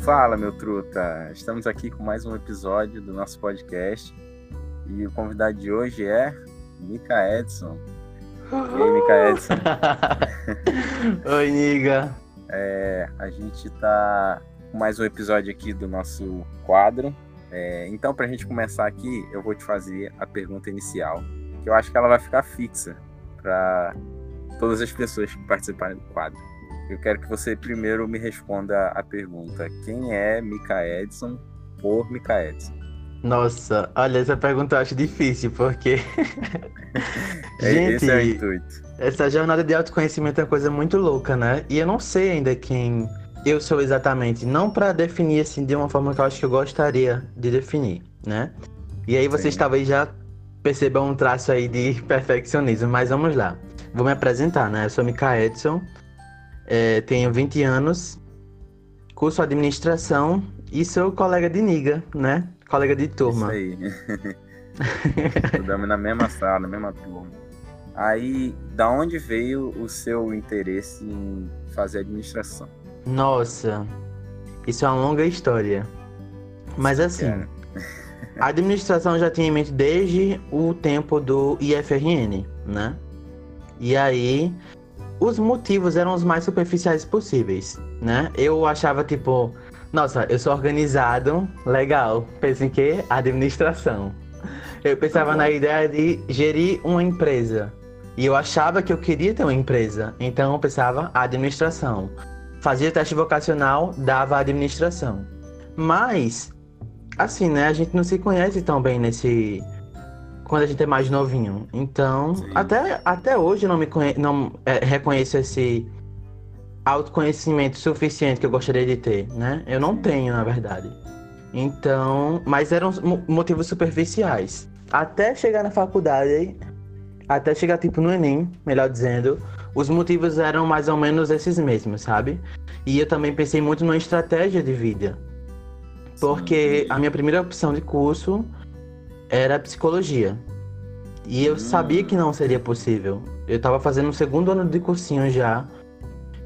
Fala, meu truta! Estamos aqui com mais um episódio do nosso podcast e o convidado de hoje é Mika Edson. E aí, Mika Edson? Oi, Niga. É, a gente tá com mais um episódio aqui do nosso quadro. É, então, para a gente começar aqui, eu vou te fazer a pergunta inicial, que eu acho que ela vai ficar fixa para todas as pessoas que participarem do quadro. Eu quero que você primeiro me responda a pergunta: quem é Mika Edson por Mika Edson? Nossa, olha, essa pergunta eu acho difícil, porque. Gente, Esse é o intuito. Essa jornada de autoconhecimento é uma coisa muito louca, né? E eu não sei ainda quem eu sou exatamente. Não para definir assim de uma forma que eu acho que eu gostaria de definir, né? E aí vocês Sim. talvez já percebam um traço aí de perfeccionismo, mas vamos lá. Vou me apresentar, né? Eu sou Mika Edson, é, tenho 20 anos, curso administração e sou colega de Niga, né? Colega de turma. Isso aí. Estudamos na mesma sala, na mesma turma. Aí, da onde veio o seu interesse em fazer administração? Nossa, isso é uma longa história. Mas assim, a administração já tinha em mente desde o tempo do IFRN, né? E aí, os motivos eram os mais superficiais possíveis, né? Eu achava, tipo, nossa, eu sou organizado, legal. Pensa em quê? Administração. Eu pensava tá na ideia de gerir uma empresa. E eu achava que eu queria ter uma empresa. Então eu pensava administração. Fazia teste vocacional, dava administração. Mas, assim, né? A gente não se conhece tão bem nesse, quando a gente é mais novinho. Então, até, até hoje eu não me conhe... não é, reconheço esse autoconhecimento suficiente que eu gostaria de ter, né? Eu não tenho, na verdade. Então, mas eram motivos superficiais. Até chegar na faculdade, até chegar tipo no Enem, melhor dizendo, os motivos eram mais ou menos esses mesmos, sabe? E eu também pensei muito numa estratégia de vida. Porque a minha primeira opção de curso era psicologia. E eu sabia que não seria possível. Eu estava fazendo o segundo ano de cursinho já.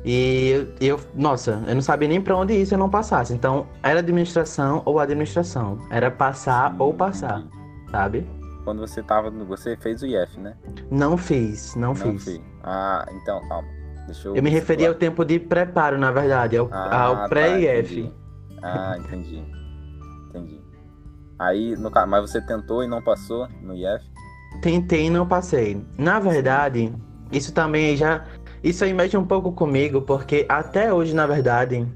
E eu, nossa, eu não sabia nem para onde ir se eu não passasse. Então, era administração ou administração. Era passar ou passar, sabe? Quando você tava. Você fez o IF, né? Não fiz, não, não fiz. Fiz. Ah, então, calma. Deixa eu. Eu me referia ao tempo de preparo, na verdade, ao, ah, ao pré-IF. Tá, ah, entendi. entendi. Aí, no, mas você tentou e não passou no IF? Tentei e não passei. Na verdade, isso também já. Isso aí mexe um pouco comigo, porque até hoje, na verdade.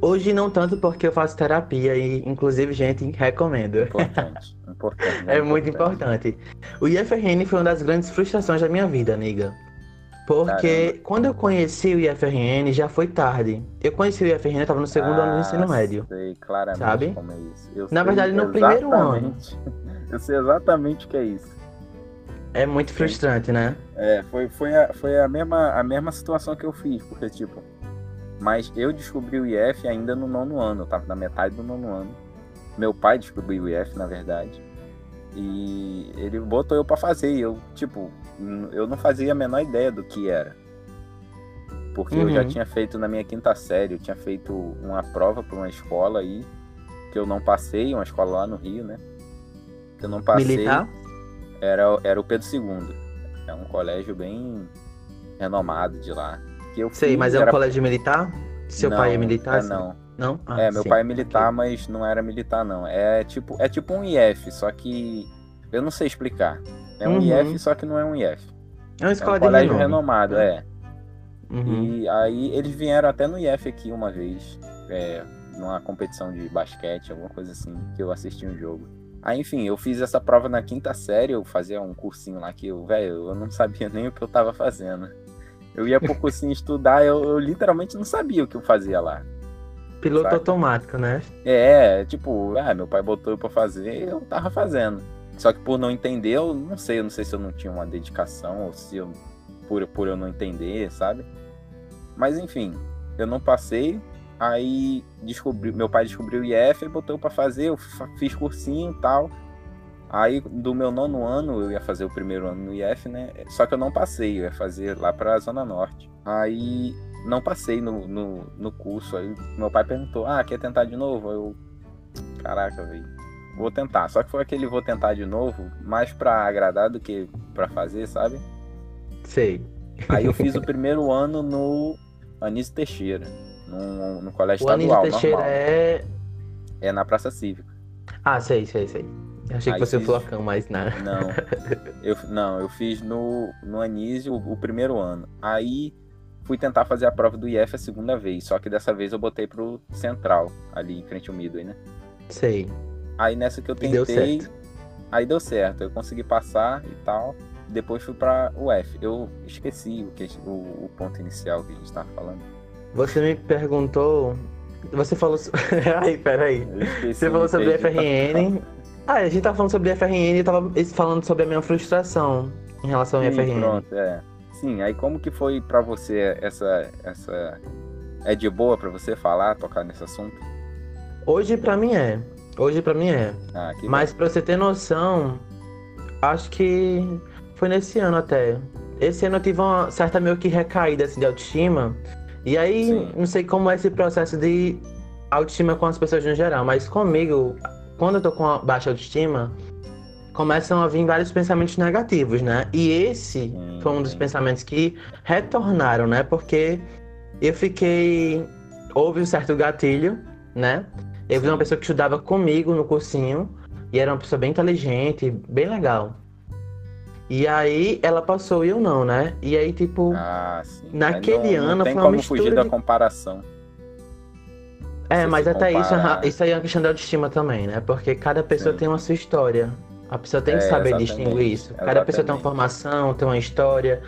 Hoje não tanto porque eu faço terapia e, inclusive, gente, recomendo. Importante. Importante é, é muito importante. O IFRN foi uma das grandes frustrações da minha vida, amiga. Porque Caramba. quando eu conheci o IFRN já foi tarde. Eu conheci o IFRN, eu tava no segundo ah, ano do ensino médio. Sei claramente sabe? como é isso. Eu Na verdade, no primeiro ano. Eu sei exatamente o que é isso. É muito frustrante, né? É, foi, foi, a, foi a, mesma, a mesma situação que eu fiz, porque, tipo, mas eu descobri o IF ainda no nono ano, eu tava na metade do nono ano. Meu pai descobriu o IF, na verdade. E ele botou eu para fazer. E eu, tipo, eu não fazia a menor ideia do que era. Porque uhum. eu já uhum. tinha feito na minha quinta série, eu tinha feito uma prova para uma escola aí, que eu não passei, uma escola lá no Rio, né? Que eu não passei. Militar? Era, era o Pedro II. É um colégio bem renomado de lá. Que eu Sei, mas é um colégio militar? Seu não, pai é militar? É, não. Não? Ah, é, meu sim. pai é militar, okay. mas não era militar, não. É tipo, é tipo um IF, só que eu não sei explicar. É um uhum. IF, só que não é um IF. É uma escola é um colégio renomado, é. Uhum. E aí eles vieram até no IF aqui uma vez, é, numa competição de basquete, alguma coisa assim, que eu assisti um jogo. Aí, enfim, eu fiz essa prova na quinta série, eu fazia um cursinho lá que eu, velho, eu não sabia nem o que eu tava fazendo. Eu ia pro cursinho estudar, eu, eu literalmente não sabia o que eu fazia lá. Piloto sabe? automático, né? É, tipo, ah, meu pai botou eu pra fazer, eu tava fazendo. Só que por não entender, eu não sei, eu não sei se eu não tinha uma dedicação ou se eu por, por eu não entender, sabe? Mas enfim, eu não passei. Aí descobri, meu pai descobriu o IF e botou para fazer, eu fiz cursinho e tal. Aí do meu nono ano, eu ia fazer o primeiro ano no IF, né? Só que eu não passei, eu ia fazer lá pra Zona Norte. Aí não passei no, no, no curso. Aí meu pai perguntou: Ah, quer tentar de novo? Eu, caraca, velho, vou tentar. Só que foi aquele vou tentar de novo, mais pra agradar do que pra fazer, sabe? Sei. Aí eu fiz o primeiro ano no Anísio Teixeira, no, no colégio o estadual. Anísio Teixeira normal. é. É na Praça Cívica. Ah, sei, sei, sei. Eu achei Aí que fosse o fiz- Flocão, mas não. Não, eu, não, eu fiz no, no Anísio o, o primeiro ano. Aí fui tentar fazer a prova do IF a segunda vez, só que dessa vez eu botei pro Central, ali em frente ao Midway, né? Sei. Aí nessa que eu E deu tentei, certo. aí deu certo, eu consegui passar e tal. Depois fui pra UF. Eu esqueci o, que, o, o ponto inicial que a gente tava falando. Você me perguntou. Você falou. Ai, peraí. Você falou sobre perdi. FRN. Ah, a gente tava falando sobre FRN e tava falando sobre a minha frustração em relação ao Sim, FRN. pronto, é. Sim, aí como que foi pra você essa essa é de boa pra você falar, tocar nesse assunto? Hoje pra mim é. Hoje pra mim é. Ah, Mas pra você ter noção, acho que foi nesse ano até. Esse ano eu tive uma certa meio que recaída assim, de autoestima. E aí, Sim. não sei como é esse processo de autoestima com as pessoas no geral, mas comigo, quando eu tô com baixa autoestima, começam a vir vários pensamentos negativos, né? E esse Sim, foi um dos pensamentos que retornaram, né? Porque eu fiquei. Houve um certo gatilho, né? Eu vi uma pessoa que estudava comigo no cursinho e era uma pessoa bem inteligente, bem legal. E aí ela passou e eu não, né? E aí, tipo, Ah, sim. Naquele não, ano não tem foi uma como fugir mistura da de- comparação. é, mas até isso, isso aí é uma questão de autoestima também, né? Porque cada pessoa Sim. tem uma sua história. A pessoa tem que É, saber exatamente, distinguir isso. Cada pessoa tem uma exatamente. formação, tem uma história,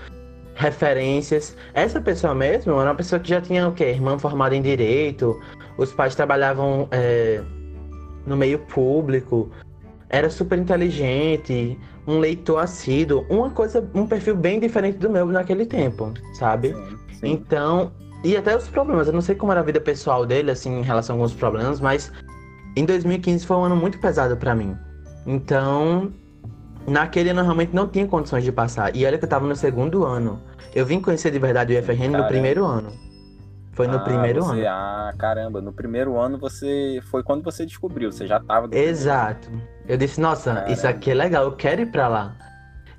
referências. Essa pessoa mesmo era uma pessoa que já tinha o quê? Irmã formada em direito, os pais trabalhavam é, no meio público, era super inteligente, um leitor assíduo, uma coisa, um perfil bem diferente do meu naquele tempo, sabe? Sim, sim. Então, e até os problemas, eu não sei como era a vida pessoal dele, assim, em relação a alguns problemas, mas em 2015 foi um ano muito pesado pra mim. Então, naquele ano eu realmente não tinha condições de passar. E olha que eu tava no segundo ano. Eu vim conhecer de verdade o IFRN no Caramba. primeiro ano. Foi no Ah, primeiro você- ano. Ah, caramba, no primeiro ano você foi quando você descobriu, você já tava Exato. Eu disse, nossa, Caramba. isso aqui é legal, eu quero ir pra lá.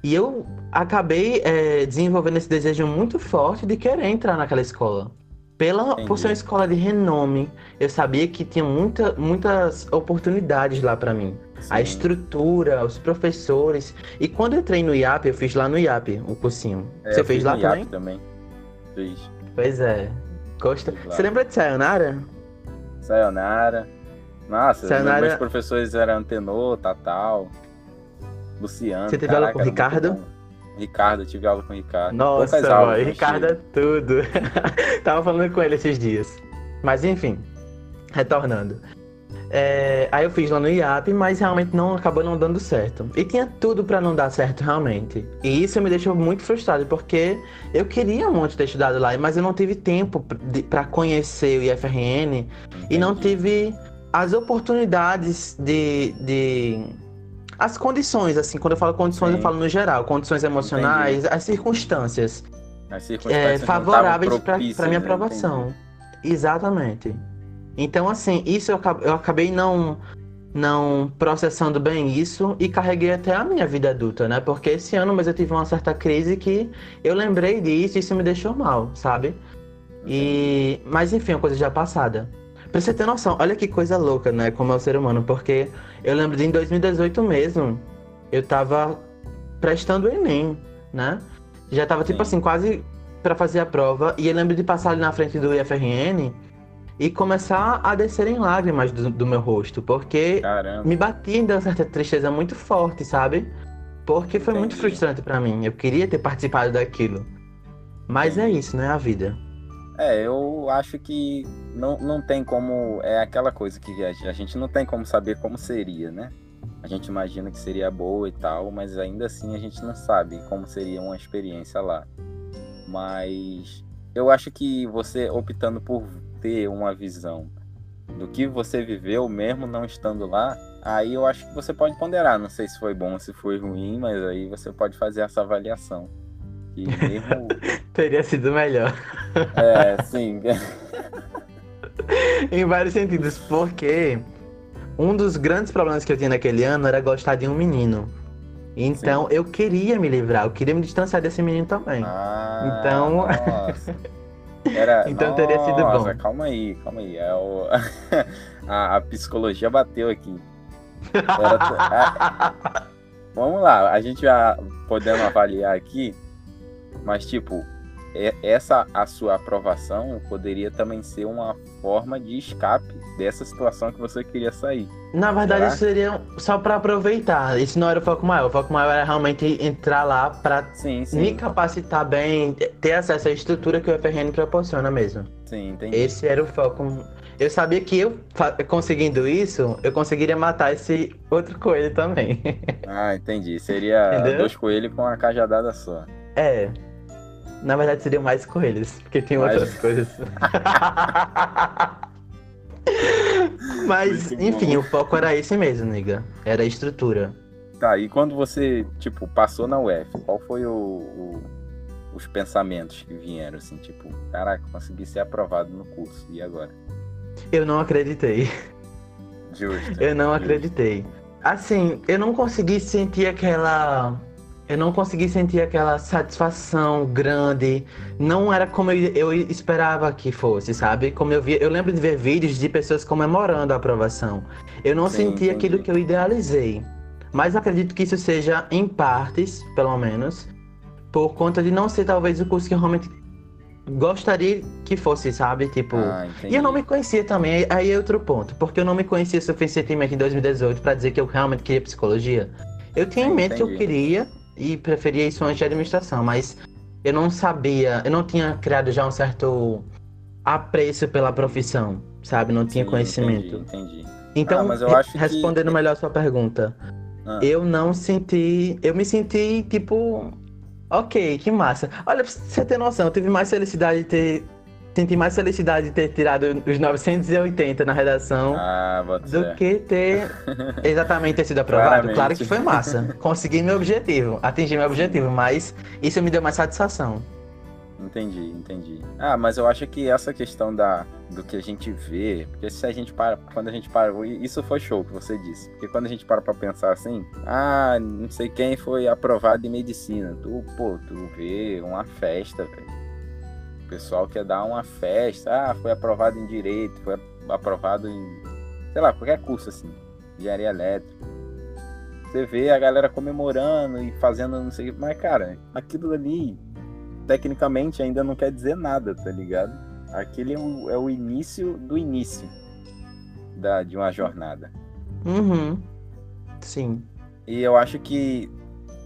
E eu acabei é, desenvolvendo esse desejo muito forte de querer entrar naquela escola. Pela, por ser uma escola de renome, eu sabia que tinha muita, muitas oportunidades lá pra mim. A Sim. estrutura, os professores. E quando eu entrei no IAP, eu fiz lá no IAP, o cursinho. É, Você fez lá também? Também? Fiz. Pois é. Gosta? Você lembra de Sayonara? Sayonara. Nossa, Sayonara- meus professores eram Antenor, Tatal, Luciano. Você teve aula com caraca, muito Ricardo? Ricardo, eu tive aula com o Ricardo. Nossa, mas Ricardo é tudo. Tava falando com ele esses dias. Mas enfim, retornando. É, aí eu fiz lá no IAP, mas realmente não acabou não dando certo. E tinha tudo pra não dar certo realmente. E isso me deixou muito frustrado, porque eu queria muito ter estudado lá, mas eu não tive tempo p- de- pra conhecer o IFRN e não Entendi. tive as oportunidades de, de. As condições, assim, quando eu falo condições, Sim. eu falo no geral, condições emocionais, as circunstâncias As é, circunstâncias não favoráveis para minha né? aprovação. Exatamente. Então, assim, isso eu, eu acabei não, não processando bem isso e carreguei até a minha vida adulta, né? Porque esse ano, mas eu tive uma certa crise que eu lembrei disso e isso me deixou mal, sabe? E, mas enfim, é uma coisa já passada. Pra você ter noção, olha que coisa louca, né? Como é o ser humano, porque eu lembro de em 2018 mesmo, eu tava prestando o Enem, né? Já tava tipo Sim. assim, quase pra fazer a prova, e eu lembro de passar ali na frente do IFRN e começar a descer em lágrimas do, do meu rosto, porque Caramba. me batia em uma certa tristeza muito forte, sabe? Porque foi muito Entendi. frustrante pra mim. Eu queria ter participado daquilo. Mas é isso, né? A vida. É, eu acho que não, não tem como. É aquela coisa que a, a gente não tem como saber como seria, né? A gente imagina que seria boa e tal, mas ainda assim a gente não sabe como seria uma experiência lá. Mas eu acho que você optando por ter uma visão do que você viveu mesmo não estando lá, aí eu acho que você pode ponderar. Não sei se foi bom, se foi ruim, mas aí você pode fazer essa avaliação. E mesmo. Teria sido melhor. É, sim. em vários sentidos, porque um dos grandes problemas que eu tinha naquele ano era gostar de um menino. Então Sim. eu queria me livrar, eu queria me distanciar desse menino também. Ah, então. Era... então nossa, teria sido bom. Calma aí, calma aí. É o... a, a, psicologia bateu aqui. Era... Vamos lá, a gente já podendo avaliar aqui, mas tipo, essa a sua aprovação poderia também ser uma forma de escape dessa situação que você queria sair. Na verdade, isso seria só para aproveitar. Isso não era o foco maior. O foco maior era realmente entrar lá para me capacitar bem, ter acesso à estrutura que o FRN proporciona mesmo. Sim, entendi. Esse era o foco. Eu sabia que eu conseguindo isso, eu conseguiria matar esse outro coelho também. Ah, entendi. Seria Entendeu? dois coelhos com uma cajadada só. É, na verdade, seriam mais coelhos, porque tem mais... outras coisas. Mas, enfim, o foco era esse mesmo, nega. Era a estrutura. Tá, e quando você, tipo, passou na UF, qual foi o, o, os pensamentos que vieram, assim, tipo, caraca, consegui ser aprovado no curso, e agora? Eu não acreditei. Justo. Eu não justo. acreditei. Assim, eu não consegui sentir aquela eu não consegui sentir aquela satisfação grande. Não era como eu, eu, esperava que fosse, sabe? Como eu via, eu lembro de ver vídeos de pessoas comemorando a aprovação. Eu não Sim, senti entendi. aquilo que eu idealizei. Mas acredito que isso seja em partes, pelo menos, por conta de não ser talvez o curso que eu realmente gostaria que fosse, sabe? Tipo, ah, e eu não me conhecia também. Aí é outro ponto, porque eu não me conhecia suficientemente em 2018 para dizer que eu realmente queria psicologia. Eu tinha em mente que eu queria, e preferia isso antes de administração, mas eu não sabia, eu não tinha criado já um certo apreço pela profissão, sabe? Não tinha Sim, conhecimento. Entendi, entendi. Então, ah, respondendo que... melhor a sua pergunta, ah. eu não senti, eu me senti tipo, ok, que massa. Olha, pra você ter noção, eu tive mais felicidade de ter senti mais felicidade de ter tirado os 980 na redação ah, do que ter exatamente ter sido aprovado. Claramente. Claro que foi massa. Consegui meu objetivo, atingi meu objetivo, mas isso me deu mais satisfação. Entendi, entendi. Ah, mas eu acho que essa questão da, do que a gente vê, porque se a gente para, quando a gente para, isso foi show que você disse, porque quando a gente para pra pensar assim, ah, não sei quem foi aprovado em medicina, tu, pô, tu vê uma festa, velho o pessoal quer dar uma festa, ah, foi aprovado em direito, foi aprovado em, sei lá, qualquer curso assim, engenharia elétrica. Você vê a galera comemorando e fazendo não sei o que, mas cara, aquilo ali tecnicamente ainda não quer dizer nada, tá ligado? Aquele é o, é o início do início da, de uma jornada. Uhum. Sim. E eu acho que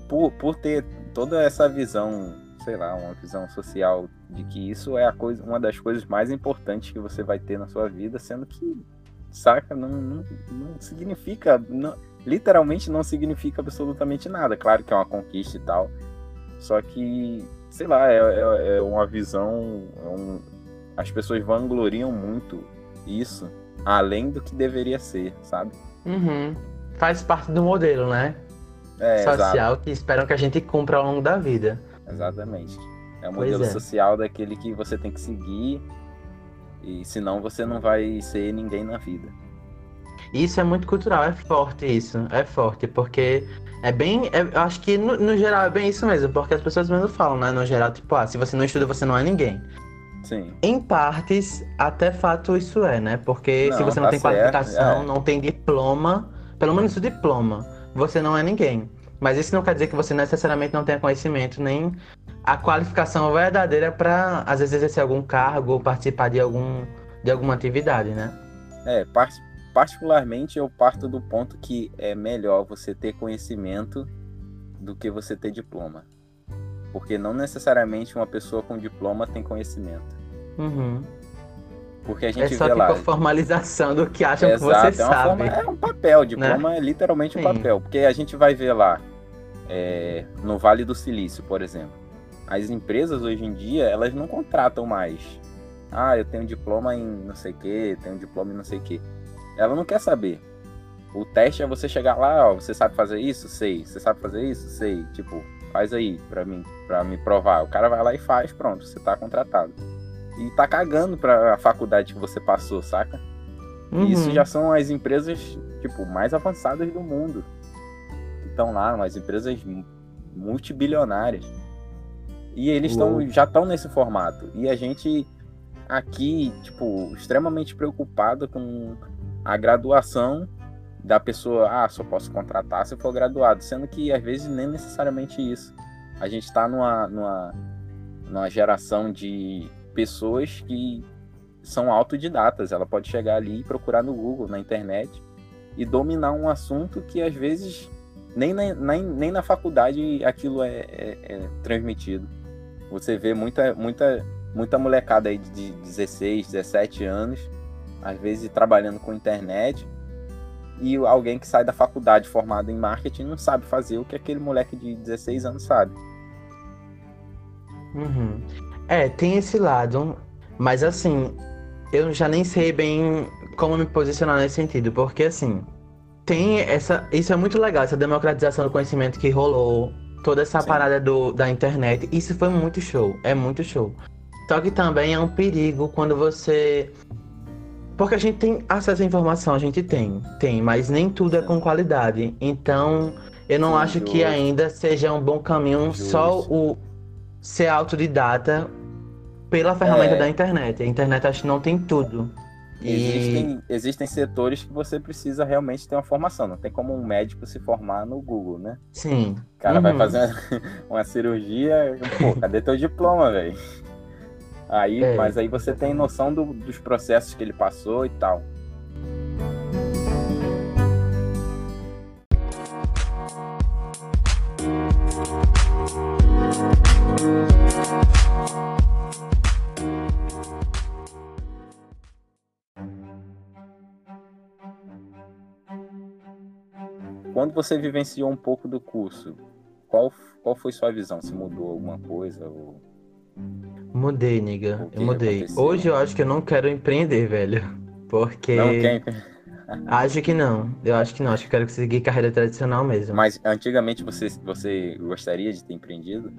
por, por ter toda essa visão sei lá, uma visão social de que isso é a coisa, uma das coisas mais importantes que você vai ter na sua vida, sendo que, saca, não, não, não significa, não, literalmente não significa absolutamente nada. Claro que é uma conquista e tal, só que, sei lá, é, é, é uma visão, é um, as pessoas vangloriam muito isso, além do que deveria ser, sabe? Uhum. Faz parte do modelo, né? É, social exato. que esperam que a gente cumpra ao longo da vida. Exatamente. É o modelo é. social daquele que você tem que seguir e senão você não vai ser ninguém na vida. Isso é muito cultural, é forte isso, é forte, porque é bem, é, eu acho que no, no, geral é bem isso mesmo, porque as pessoas mesmo falam, né, no geral, tipo, ah, se você não estuda, você não é ninguém. Sim. Em partes, até fato isso é, né, porque não, se você não tá tem certo, qualificação, é. não tem diploma, pelo menos o diploma, você não é ninguém. Mas isso não quer dizer que você necessariamente não tenha conhecimento nem a qualificação verdadeira para, às vezes, exercer algum cargo ou participar de, algum, de alguma atividade, né? É, particularmente eu parto do ponto que é melhor você ter conhecimento do que você ter diploma. Porque não necessariamente uma pessoa com diploma tem conhecimento. Uhum. Porque a gente é só vê tipo lá. a formalização do que acham Exato, que você é sabe. Forma, é um papel, diploma né? é literalmente um Sim. papel. Porque a gente vai ver lá, é, no Vale do Silício, por exemplo. As empresas hoje em dia, elas não contratam mais Ah, eu tenho diploma em não sei o que, tenho diploma em não sei o que. Ela não quer saber. O teste é você chegar lá, ó, você sabe fazer isso? Sei. Você sabe fazer isso? Sei. Tipo, faz aí pra mim, para me provar. O cara vai lá e faz, pronto, você tá contratado. E tá cagando pra faculdade que você passou, saca? Uhum. E isso já são as empresas, tipo, mais avançadas do mundo. Que estão lá, umas empresas multibilionárias. E eles tão, já estão nesse formato. E a gente aqui, tipo, extremamente preocupado com a graduação da pessoa, ah, só posso contratar se for graduado, sendo que às vezes nem necessariamente isso. A gente está numa, numa, numa geração de pessoas que são autodidatas. Ela pode chegar ali e procurar no Google, na internet, e dominar um assunto que às vezes nem na, nem, nem na faculdade aquilo é, é, é transmitido. Você vê muita, muita, muita molecada aí de 16, 17 anos, às vezes trabalhando com internet, e alguém que sai da faculdade formado em marketing não sabe fazer o que aquele moleque de 16 anos sabe. Uhum. É, tem esse lado, mas assim, eu já nem sei bem como me posicionar nesse sentido, porque assim, tem essa. Isso é muito legal, essa democratização do conhecimento que rolou, toda essa Sim. parada do, da internet. Isso foi muito show, é muito show. Só que também é um perigo quando você porque a gente tem acesso à informação, a gente tem, tem, mas nem tudo é com qualidade. Então, eu não Sim, acho justo. que ainda seja um bom caminho justo. só o ser autodidata pela ferramenta é. da internet. A internet acho que não tem tudo. Existem, e... existem setores que você precisa realmente ter uma formação. Não tem como um médico se formar no Google, né? Sim. O cara uhum. vai fazer uma cirurgia. Pô, cadê teu diploma, velho? Aí, é. Mas aí você tem noção do, dos processos que ele passou e tal. Quando você vivenciou um pouco do curso, qual, qual foi sua visão? Se mudou alguma coisa? Ou... Mudei, nigga. Eu mudei. Aconteceu? Hoje eu acho que eu não quero empreender, velho. Porque. Não quer Acho que não. Eu acho que não. Acho que eu quero seguir carreira tradicional mesmo. Mas antigamente você, você gostaria de ter empreendido?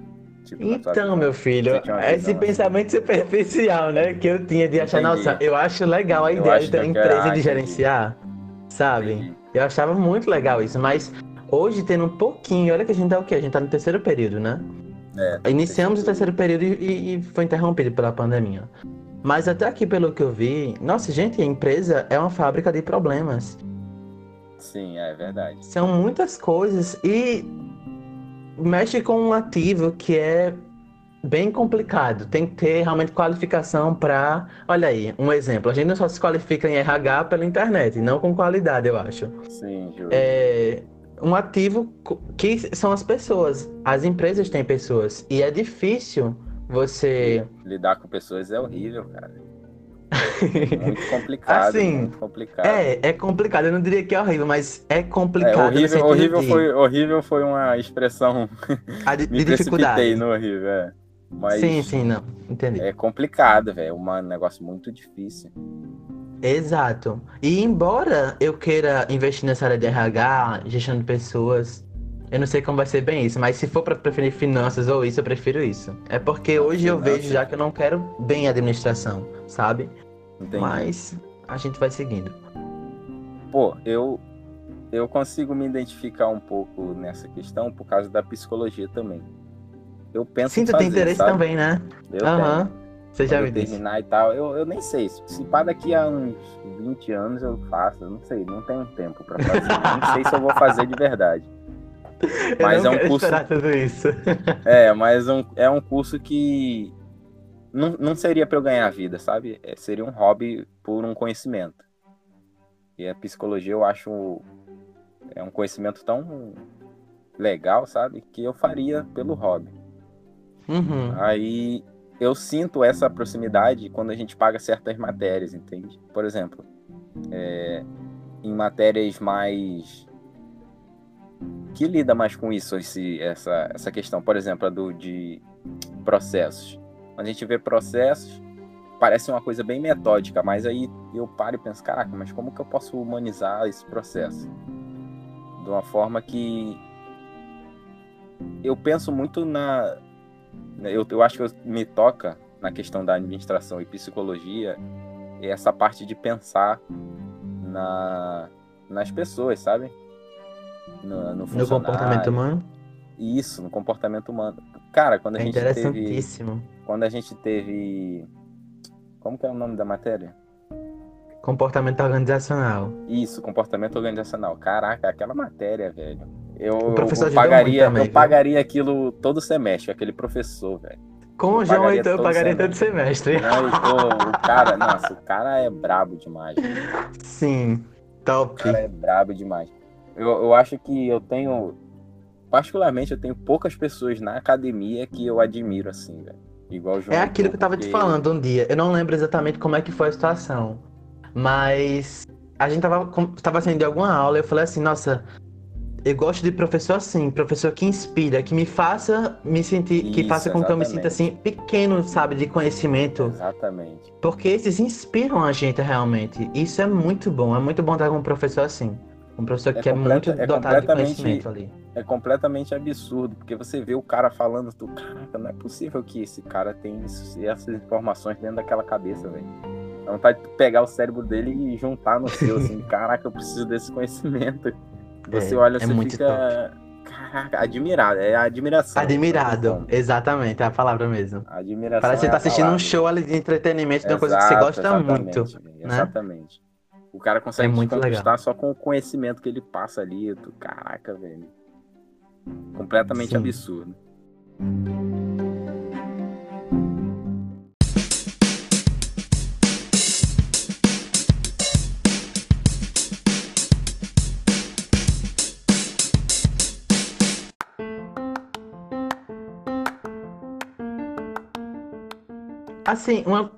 Tipo, então, meu filho, esse pensamento superficial, né? Que eu tinha de achar, Entendi. nossa, eu acho legal a eu ideia de ter empresa de gerenciar, sabe? Entendi. Eu achava muito legal isso, mas hoje tendo um pouquinho, olha que a gente tá o quê? A gente tá no terceiro período, né? É, Iniciamos o terceiro período e, e, foi interrompido pela pandemia. Mas até aqui, pelo que eu vi, nossa, gente, a empresa é uma fábrica de problemas. Sim, é verdade. São muitas coisas e mexe com um ativo que é bem complicado. Tem que ter realmente qualificação para. Olha aí, um exemplo. A gente não só se qualifica em RH pela internet, não com qualidade, eu acho. Sim, juro. É, um ativo que são as pessoas. As empresas têm pessoas. E é difícil você. Lidar com pessoas é horrível, cara. muito complicado. assim, muito complicado. É, é complicado. Eu não diria que é horrível, mas é complicado. É, horrível, horrível, de... foi, horrível foi uma expressão. A de, Me de dificuldade. no horrível, é. Mas sim, sim, não. Entendi. É complicado, velho. É um negócio muito difícil. Exato. E embora eu queira investir nessa área de RH, gestão de pessoas, eu não sei como vai ser bem isso, mas se for para preferir finanças ou isso, eu prefiro isso. É porque hoje eu vejo já que eu não quero bem administração, sabe? Entendi. Mas a gente vai seguindo. Pô, eu eu consigo me identificar um pouco nessa questão por causa da psicologia também. Eu penso Sim, tu tem interesse sabe? também, né? Eu uhum. tenho. Você já me terminar disse. e tal. Eu, eu nem sei. Se pá daqui a uns 20 anos eu faço, eu não sei, não tenho tempo para fazer. não sei se eu vou fazer de verdade. Mas é um curso. Tudo isso. é, mas um, é um curso que não, não seria para eu ganhar vida, sabe? É, seria um hobby por um conhecimento. E a psicologia eu acho é um conhecimento tão legal, sabe? Que eu faria pelo hobby. Uhum. Aí eu sinto essa proximidade quando a gente paga certas matérias, entende? Por exemplo, é, em matérias mais que lida mais com isso, esse, essa, essa questão, por exemplo, a do de processos. Quando a gente vê processos, parece uma coisa bem metódica, mas aí eu paro e penso, caraca, mas como que eu posso humanizar esse processo? De uma forma que eu penso muito na. Eu, eu acho que me toca na questão da administração e psicologia essa parte de pensar na, nas pessoas, sabe? No, no, no comportamento humano? Isso, no comportamento humano. Cara, quando a é gente interessantíssimo. teve. Quando a gente teve. Como que é o nome da matéria? Comportamento organizacional. Isso, comportamento organizacional. Caraca, aquela matéria, velho. Eu, eu pagaria, também, eu pagaria aquilo todo semestre, aquele professor, velho. Com o João, então, eu pagaria todo semestre. Não, o cara, nossa, o cara é brabo demais. Sim, top. O cara é brabo demais. Eu, eu acho que eu tenho, particularmente, eu tenho poucas pessoas na academia que eu admiro assim, velho. Igual o João. É aquilo que eu tava porque... te falando um dia. Eu não lembro exatamente como é que foi a situação. Mas a gente tava, tava saindo de alguma aula e eu falei assim, nossa, eu gosto de professor assim, professor que inspira, que me faça me sentir, Isso, que faça com exatamente. que eu me sinta assim pequeno, sabe, de conhecimento. Exatamente. Porque esses inspiram a gente realmente. Isso é muito bom, é muito bom estar com um professor assim. Um professor é que é muito é dotado de conhecimento ali. É completamente absurdo, porque você vê o cara falando, tu, caraca, não é possível que esse cara tenha essas informações dentro daquela cabeça, velho. Dá vontade de pegar o cérebro dele e juntar no seu, assim, caraca, eu preciso desse conhecimento. Você é, olha, é você fica. Top. Caraca, admirado. É admiração. Admirado, exatamente, é a palavra mesmo. Admiração. Parece que você tá é assistindo um show ali de entretenimento de uma coisa que você gosta muito. Né? Exatamente. O cara consegue é muito conquistar legal. só com o conhecimento que ele passa ali. Tu, caraca, velho. Completamente Sim. absurdo. Assim, uma.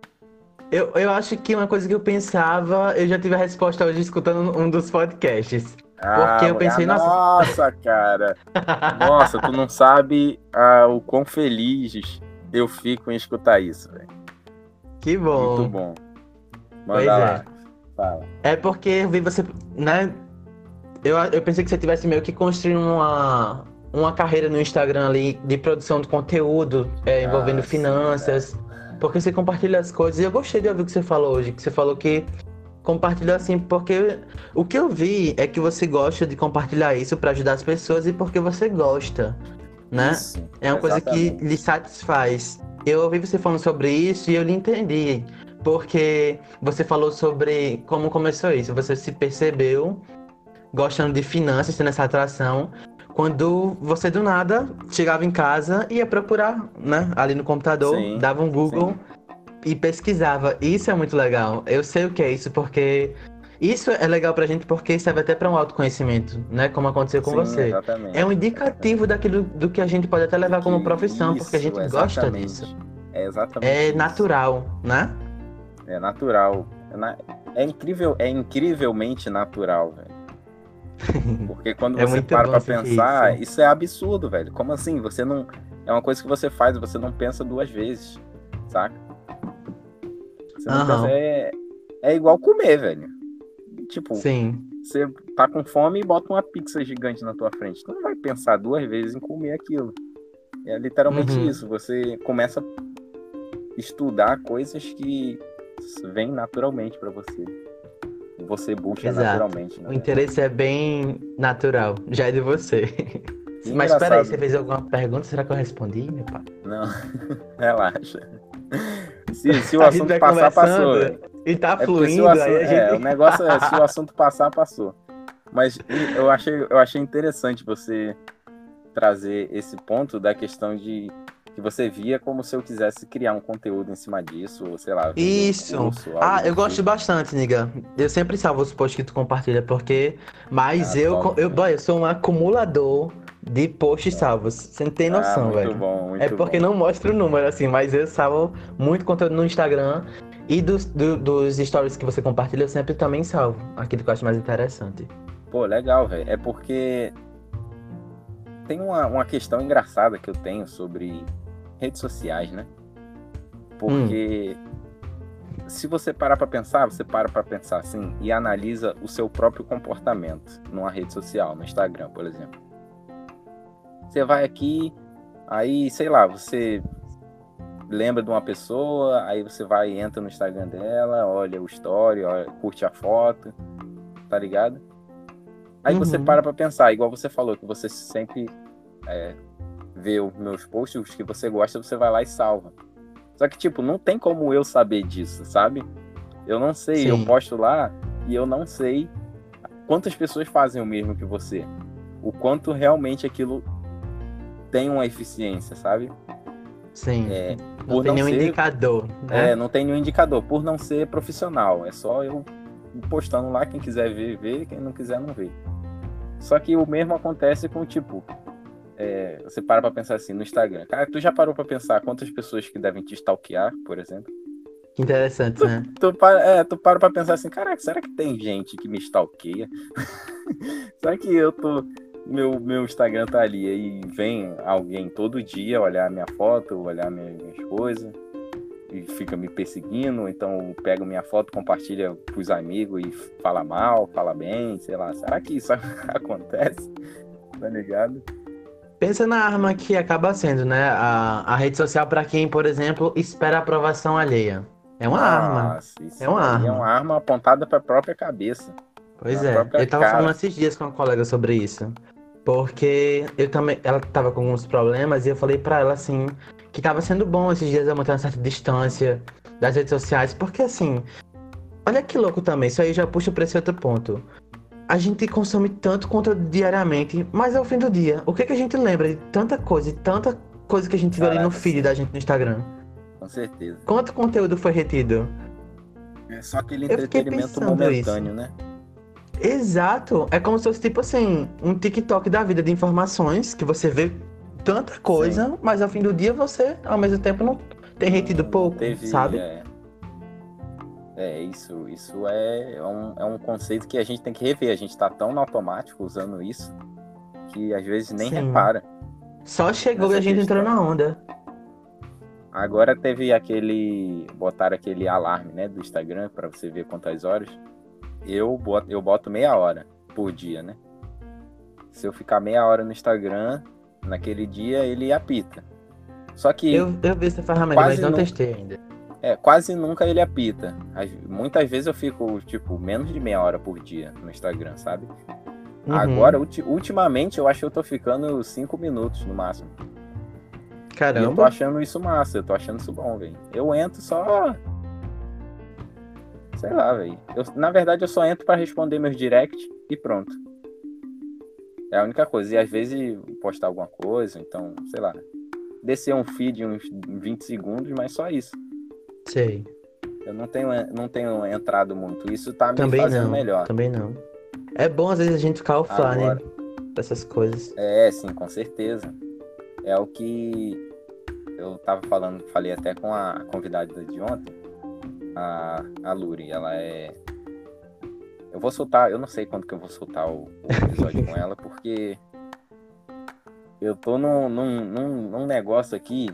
Eu, eu acho que uma coisa que eu pensava, eu já tive a resposta hoje escutando um dos podcasts. Ah, porque eu pensei, nossa. Nossa, cara. nossa, tu não sabe ah, o quão feliz eu fico em escutar isso, velho. Que bom. Muito bom. Manda pois lá. É. Fala. É porque eu vi você, né? Eu, eu pensei que você tivesse meio que construindo uma, uma carreira no Instagram ali de produção de conteúdo é, envolvendo ah, finanças. Sim, porque você compartilha as coisas. E eu gostei de ouvir o que você falou hoje, que você falou que compartilhou assim, porque o que eu vi é que você gosta de compartilhar isso para ajudar as pessoas e porque você gosta, né? Isso, é uma exatamente. coisa que lhe satisfaz. Eu ouvi você falando sobre isso e eu lhe entendi, porque você falou sobre como começou isso, você se percebeu gostando de finanças, tendo essa atração, quando você do nada chegava em casa e ia procurar, né? Ali no computador, sim, dava um Google sim. e pesquisava. Isso é muito legal. Eu sei o que é isso porque isso é legal pra gente porque serve até para um autoconhecimento, né? Como aconteceu com sim, você. Exatamente, é um indicativo daquilo do que a gente pode até levar como profissão, isso, porque a gente exatamente. gosta disso. É exatamente. É isso. natural, né? É natural. É, é incrível, é incrivelmente natural, velho. Porque quando é você para pra pensar, isso. isso. é absurdo, velho. Como assim? Você não. É uma coisa que você faz, você não pensa duas vezes, saca? Você não uhum. pensa, é, é igual comer, velho. Tipo, Sim. você tá com fome e bota uma pizza gigante na tua frente. Tu não vai pensar duas vezes em comer aquilo. É literalmente uhum. isso. Você começa a estudar coisas que vêm naturalmente para você você busca Exato. naturalmente. Né? O interesse é bem natural, já é de você. Mas peraí, você fez alguma pergunta? Será que eu respondi, meu pai? Não, relaxa. Se, se o assunto passar, passou. E tá é fluindo, assunto, aí a gente... É, o negócio é, se o assunto passar, passou. Mas eu achei, eu achei interessante você trazer esse ponto da questão de que você via como se eu quisesse criar um conteúdo em cima disso, ou sei lá. Isso. Um curso, ah, eu tipo. gosto bastante, Niga. Eu sempre salvo os posts que tu compartilha, porque. Mas ah, eu, top, eu, boy, eu sou um acumulador de posts salvos. Você não tem ah, noção, muito velho. Bom, muito é porque bom. não mostra o número, assim, mas eu salvo muito conteúdo no Instagram. E dos, do, dos stories que você compartilha, eu sempre também salvo. Aquilo que eu acho mais interessante. Pô, legal, velho. É porque tem uma, uma questão engraçada que eu tenho sobre redes sociais, né? Porque hum. se você parar para pensar, você para para pensar assim e analisa o seu próprio comportamento numa rede social, no Instagram, por exemplo. Você vai aqui, aí, sei lá, você lembra de uma pessoa, aí você vai entra no Instagram dela, olha o story, olha, curte a foto, tá ligado? Aí uhum. você para pra pensar, igual você falou, que você sempre é, vê os meus posts, os que você gosta, você vai lá e salva. Só que, tipo, não tem como eu saber disso, sabe? Eu não sei, Sim. eu posto lá e eu não sei quantas pessoas fazem o mesmo que você. O quanto realmente aquilo tem uma eficiência, sabe? Sim. É, não tem não nenhum ser, indicador. Né? É, não tem nenhum indicador, por não ser profissional. É só eu postando lá, quem quiser ver, vê, quem não quiser, não vê. Só que o mesmo acontece com, tipo, é, você para pra pensar assim, no Instagram. Cara, tu já parou pra pensar quantas pessoas que devem te stalkear, por exemplo? Que interessante, tu, né? Tu para, é, tu para pra pensar assim, caraca, será que tem gente que me stalkeia? será que eu tô. Meu, meu Instagram tá ali e vem alguém todo dia olhar minha foto, olhar minhas, minhas coisas e fica me perseguindo, então pega minha foto, compartilha pros amigos e fala mal, fala bem, sei lá. Será que isso acontece? Tá ligado? Pensa na arma que acaba sendo, né? A, a rede social para quem, por exemplo, espera aprovação alheia. É uma Nossa, arma. É uma arma. É uma arma apontada para a própria cabeça. Pois é. Eu tava cara. falando esses dias com uma colega sobre isso. Porque eu também, ela tava com alguns problemas e eu falei para ela assim que tava sendo bom esses dias eu manter uma certa distância das redes sociais, porque assim, olha que louco também, isso aí já puxa para esse outro ponto a gente consome tanto conteúdo diariamente, mas ao fim do dia, o que, que a gente lembra de tanta coisa, de tanta coisa que a gente Caraca, viu ali no feed sim. da gente no Instagram? Com certeza. Quanto conteúdo foi retido? É só aquele entretenimento momentâneo, isso. né? Exato. É como se fosse tipo assim, um TikTok da vida de informações, que você vê tanta coisa, sim. mas ao fim do dia você, ao mesmo tempo, não tem retido pouco, teve, sabe? É é, isso, isso é, é um, é um conceito que a gente tem que rever. A gente está tão no automático usando isso que às vezes nem Sim. repara. Só chegou e a gente questão. entrou na onda. Agora teve aquele. Botaram aquele alarme, né, do Instagram para você ver quantas horas. Eu boto, eu boto meia hora por dia, né? Se eu ficar meia hora no Instagram, naquele dia ele apita. Só que. Eu, eu vi essa ferramenta, mas não, não testei ainda. É, quase nunca ele apita. Muitas vezes eu fico, tipo, menos de meia hora por dia no Instagram, sabe? Uhum. Agora, ulti ultimamente, eu acho que eu tô ficando cinco minutos no máximo. Caramba. E eu tô achando isso massa, eu tô achando isso bom, velho. Eu entro só. Sei lá, velho. Na verdade, eu só entro para responder meus direct e pronto. É a única coisa. E às vezes postar alguma coisa, então, sei lá. Descer um feed uns 20 segundos, mas só isso. Sei. Eu não tenho, não tenho entrado muito. Isso tá me também fazendo não, melhor. Também não. É bom às vezes a gente ficar offline Agora, dessas coisas. É, sim, com certeza. É o que eu tava falando, falei até com a convidada de ontem, a, a Luri. Ela é. Eu vou soltar, eu não sei quando que eu vou soltar o, o episódio com ela, porque eu tô num, num, num, num negócio aqui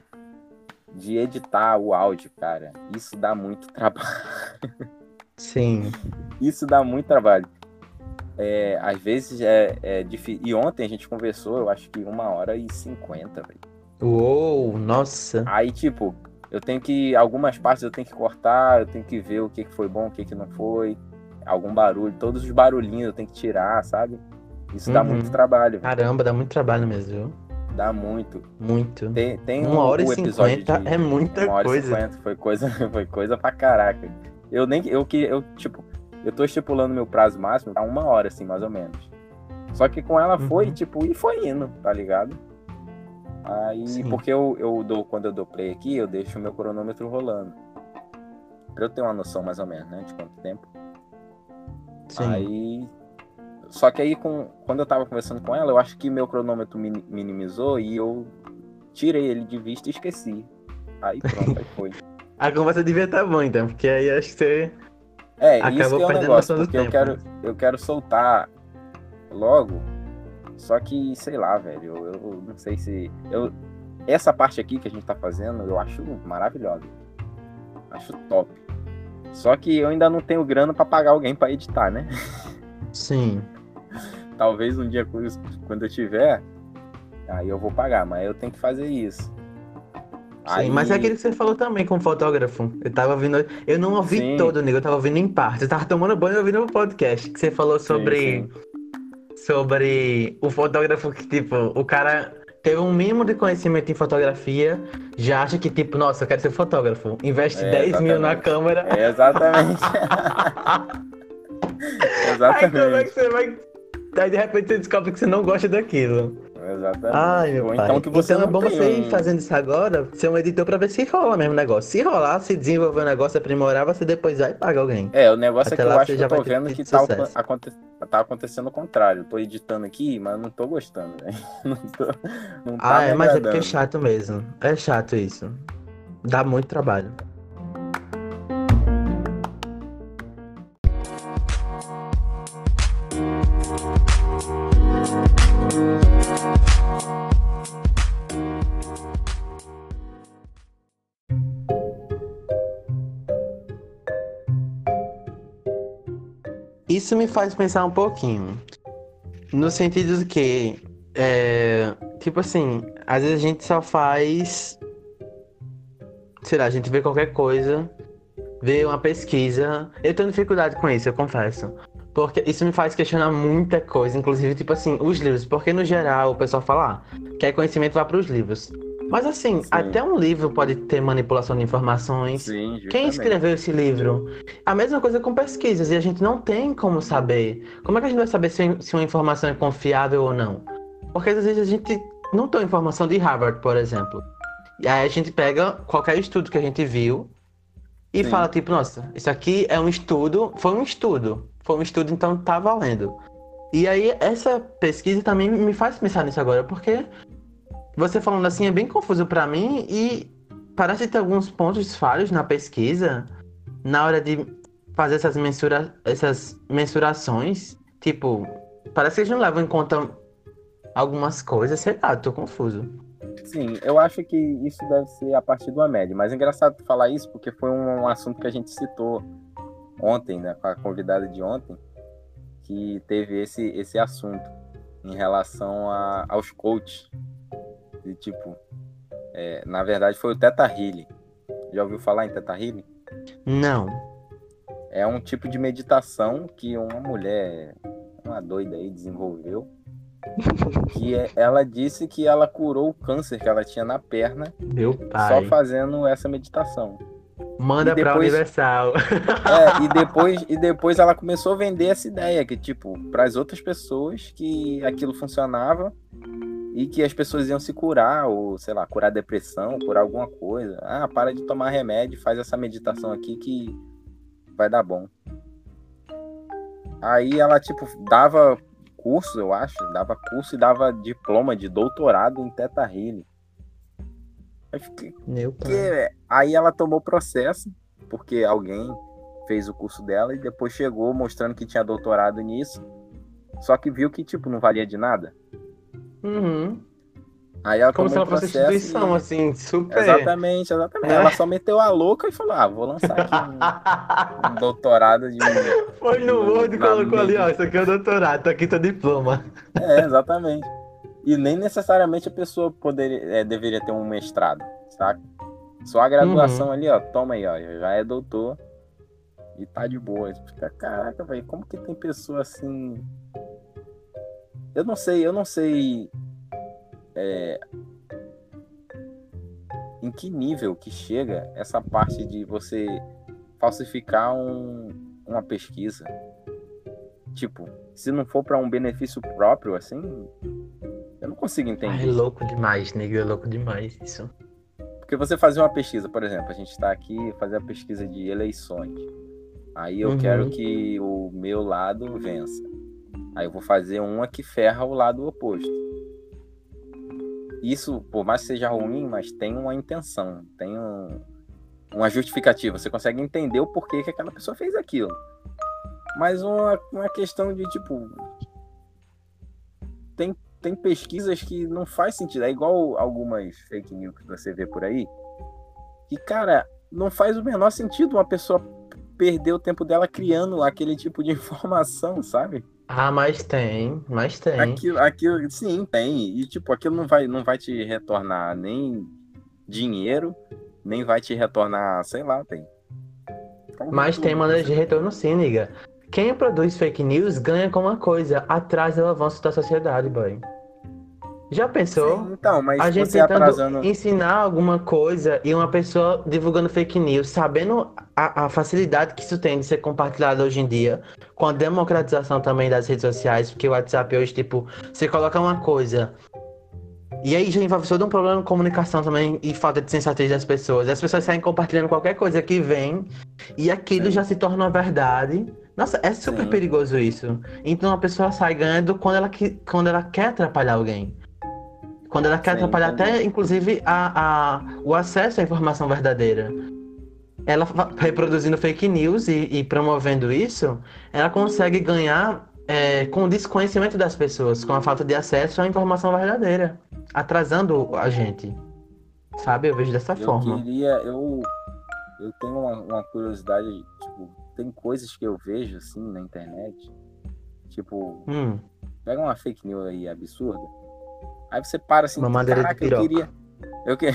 de editar o áudio, cara. Isso dá muito trabalho. Sim. Isso dá muito trabalho. É, às vezes é, é difícil. E ontem a gente conversou, eu acho que uma hora e cinquenta, velho. Uou, nossa. Aí, tipo, eu tenho que. Algumas partes eu tenho que cortar, eu tenho que ver o que, que foi bom, o que, que não foi. Algum barulho, todos os barulhinhos eu tenho que tirar, sabe? Isso uhum. dá muito trabalho. Caramba, dá muito trabalho mesmo, viu? Dá muito. Muito. Tem, tem uma um, hora e cinquenta é muita uma hora coisa. E 50 foi coisa. Foi coisa pra caraca. Eu nem. Eu que. Eu, tipo, eu tô estipulando meu prazo máximo a uma hora, assim, mais ou menos. Só que com ela foi, uhum. tipo, e foi indo, tá ligado? Aí, Sim. porque eu, eu dou, quando eu dou play aqui, eu deixo o meu cronômetro rolando. Pra eu ter uma noção mais ou menos, né? De quanto tempo. Sim. Aí só que aí, com, quando eu tava conversando com ela, eu acho que meu cronômetro minimizou e eu tirei ele de vista e esqueci. Aí pronto, aí foi. A conversa devia estar tá boa, então, porque aí acho que você. É, acabou isso que é o negócio, porque eu quero, eu quero soltar logo. Só que, sei lá, velho, eu, eu não sei se. Eu, essa parte aqui que a gente tá fazendo, eu acho maravilhosa. Acho top. Só que eu ainda não tenho grana para pagar alguém para editar, né? Sim. Talvez um dia quando eu tiver, aí eu vou pagar, mas eu tenho que fazer isso. Sim, aí... mas é aquele que você falou também com o fotógrafo. Eu tava ouvindo. Eu não ouvi sim. todo, nego, eu tava ouvindo em parte. Eu tava tomando banho e ouvindo o podcast que você falou sobre. Sim, sim. Sobre o fotógrafo que, tipo, o cara teve um mínimo de conhecimento em fotografia, já acha que, tipo, nossa, eu quero ser fotógrafo. Investe é, 10 mil na câmera. É, exatamente. exatamente. Aí como é que você vai. Aí de repente você descobre que você não gosta daquilo. Exatamente. Ai, meu Ou pai. Então, que você então é bom você ir fazendo isso agora, ser um editor pra ver se rola mesmo o negócio. Se rolar, se desenvolver o negócio, aprimorar, você depois vai e paga alguém. É, o negócio Até é que eu acho que eu tô vendo que tá, aconte... tá, acontecendo o contrário. Tô editando aqui, mas não tô gostando, né? Não, tô... não tá Ah, é, mas é porque é chato mesmo. É chato isso. Dá muito trabalho. Isso me faz pensar um pouquinho. No sentido de que, é, tipo assim, às vezes a gente só faz. Sei lá, a gente vê qualquer coisa, vê uma pesquisa. Eu tenho dificuldade com isso, eu confesso. Porque isso me faz questionar muita coisa, inclusive, tipo assim, os livros. Porque no geral o pessoal fala, ah, quer conhecimento, vá para os livros. Mas assim, Sim. até um livro pode ter manipulação de informações. Sim, Quem escreveu esse livro? A mesma coisa com pesquisas, e a gente não tem como saber. Como é que a gente vai saber se, se uma informação é confiável ou não? Porque às vezes a gente não tem informação de Harvard, por exemplo. E aí a gente pega qualquer estudo que a gente viu e Sim. fala, tipo, nossa, isso aqui é um estudo, foi um estudo. Foi um estudo, então tá valendo. E aí, essa pesquisa também me faz pensar nisso agora, porque você falando assim é bem confuso para mim e parece ter alguns pontos falhos na pesquisa na hora de fazer essas, mensura essas mensurações. Tipo, parece que eles não levam em conta algumas coisas, sei lá, tô confuso. Sim, eu acho que isso deve ser a partir do AMED, mas é engraçado falar isso porque foi um, assunto que a gente citou ontem, né, com a convidada de ontem, que teve esse, esse assunto em relação a, aos coaches e tipo, é, na verdade foi o Teta Healing. Já ouviu falar em Teta Healing? Não. É um tipo de meditação que uma mulher, uma doida aí, desenvolveu. que é, ela disse que ela curou o câncer que ela tinha na perna Meu pai. só fazendo essa meditação. Manda depois, pra Universal. É, e depois, e depois ela começou a vender essa ideia, que, tipo, para as outras pessoas que aquilo funcionava e que as pessoas iam se curar, ou sei lá, curar depressão, curar alguma coisa. Ah, para de tomar remédio, faz essa meditação aqui que vai dar bom. Aí ela, tipo, dava curso, eu acho, dava curso e dava diploma de doutorado em Teta Healing. Aí, fiquei, Meu que... aí ela tomou processo, porque alguém fez o curso dela e depois chegou mostrando que tinha doutorado nisso. Só que viu que, tipo, não valia de nada. Uhum. Aí ela Como se ela fosse instituição, e... assim, super. Exatamente, exatamente. É. Ela só meteu a louca e falou: ah, vou lançar aqui um, um doutorado de. Foi no Word e colocou ali, ó, isso aqui é o doutorado, tá aqui teu diploma. É, exatamente. E nem necessariamente a pessoa poderia, é, deveria ter um mestrado, saca? Só a graduação uhum. ali, ó, toma aí, ó, já é doutor e tá de boa. Fica, caraca, velho, como que tem pessoa assim eu não sei, eu não sei é, em que nível que chega essa parte de você falsificar um, uma pesquisa. Tipo, se não for para um benefício próprio, assim, eu não consigo entender. é louco demais, nego, é louco demais isso. Porque você fazer uma pesquisa, por exemplo, a gente está aqui fazer a pesquisa de eleições. Aí eu uhum. quero que o meu lado vença. Aí eu vou fazer uma que ferra o lado oposto. Isso, por mais que seja ruim, mas tem uma intenção, tem um, uma justificativa. Você consegue entender o porquê que aquela pessoa fez aquilo. Mas uma, uma questão de tipo. Tem, tem pesquisas que não faz sentido. É igual algumas fake news que você vê por aí. Que, cara, não faz o menor sentido uma pessoa perder o tempo dela criando aquele tipo de informação, sabe? Ah, mas tem, mas tem. Aquilo, aquilo, sim, tem. E tipo, aquilo não vai, não vai te retornar nem dinheiro, nem vai te retornar, sei lá, tem. Mas tem maneiras de retorno sim, nigga. Quem produz fake news ganha com uma coisa, atrasa o avanço da sociedade, boy. Já pensou? Sim, então, mas a gente você tentando atrasando. ensinar alguma coisa e uma pessoa divulgando fake news, sabendo a, a facilidade que isso tem de ser compartilhado hoje em dia, com a democratização também das redes sociais, porque o WhatsApp hoje, tipo, você coloca uma coisa. E aí já envolve todo um problema de comunicação também e falta de sensatez das pessoas. As pessoas saem compartilhando qualquer coisa que vem e aquilo Sim. já se torna uma verdade. Nossa, é super Sim. perigoso isso. Então a pessoa sai ganhando quando ela, que- quando ela quer atrapalhar alguém. Quando ela quer Sim, atrapalhar entendi. até, inclusive, a, a, o acesso à informação verdadeira. Ela reproduzindo fake news e, e promovendo isso, ela consegue ganhar é, com o desconhecimento das pessoas, com a falta de acesso à informação verdadeira, atrasando a gente. Sabe? Eu vejo dessa Eu forma. queria, eu, eu tenho uma, uma curiosidade, tipo, tem coisas que eu vejo assim na internet, tipo, Hum, pega uma fake news aí absurda, aí você para assim, Uma caraca, eu piroca." queria, eu, que,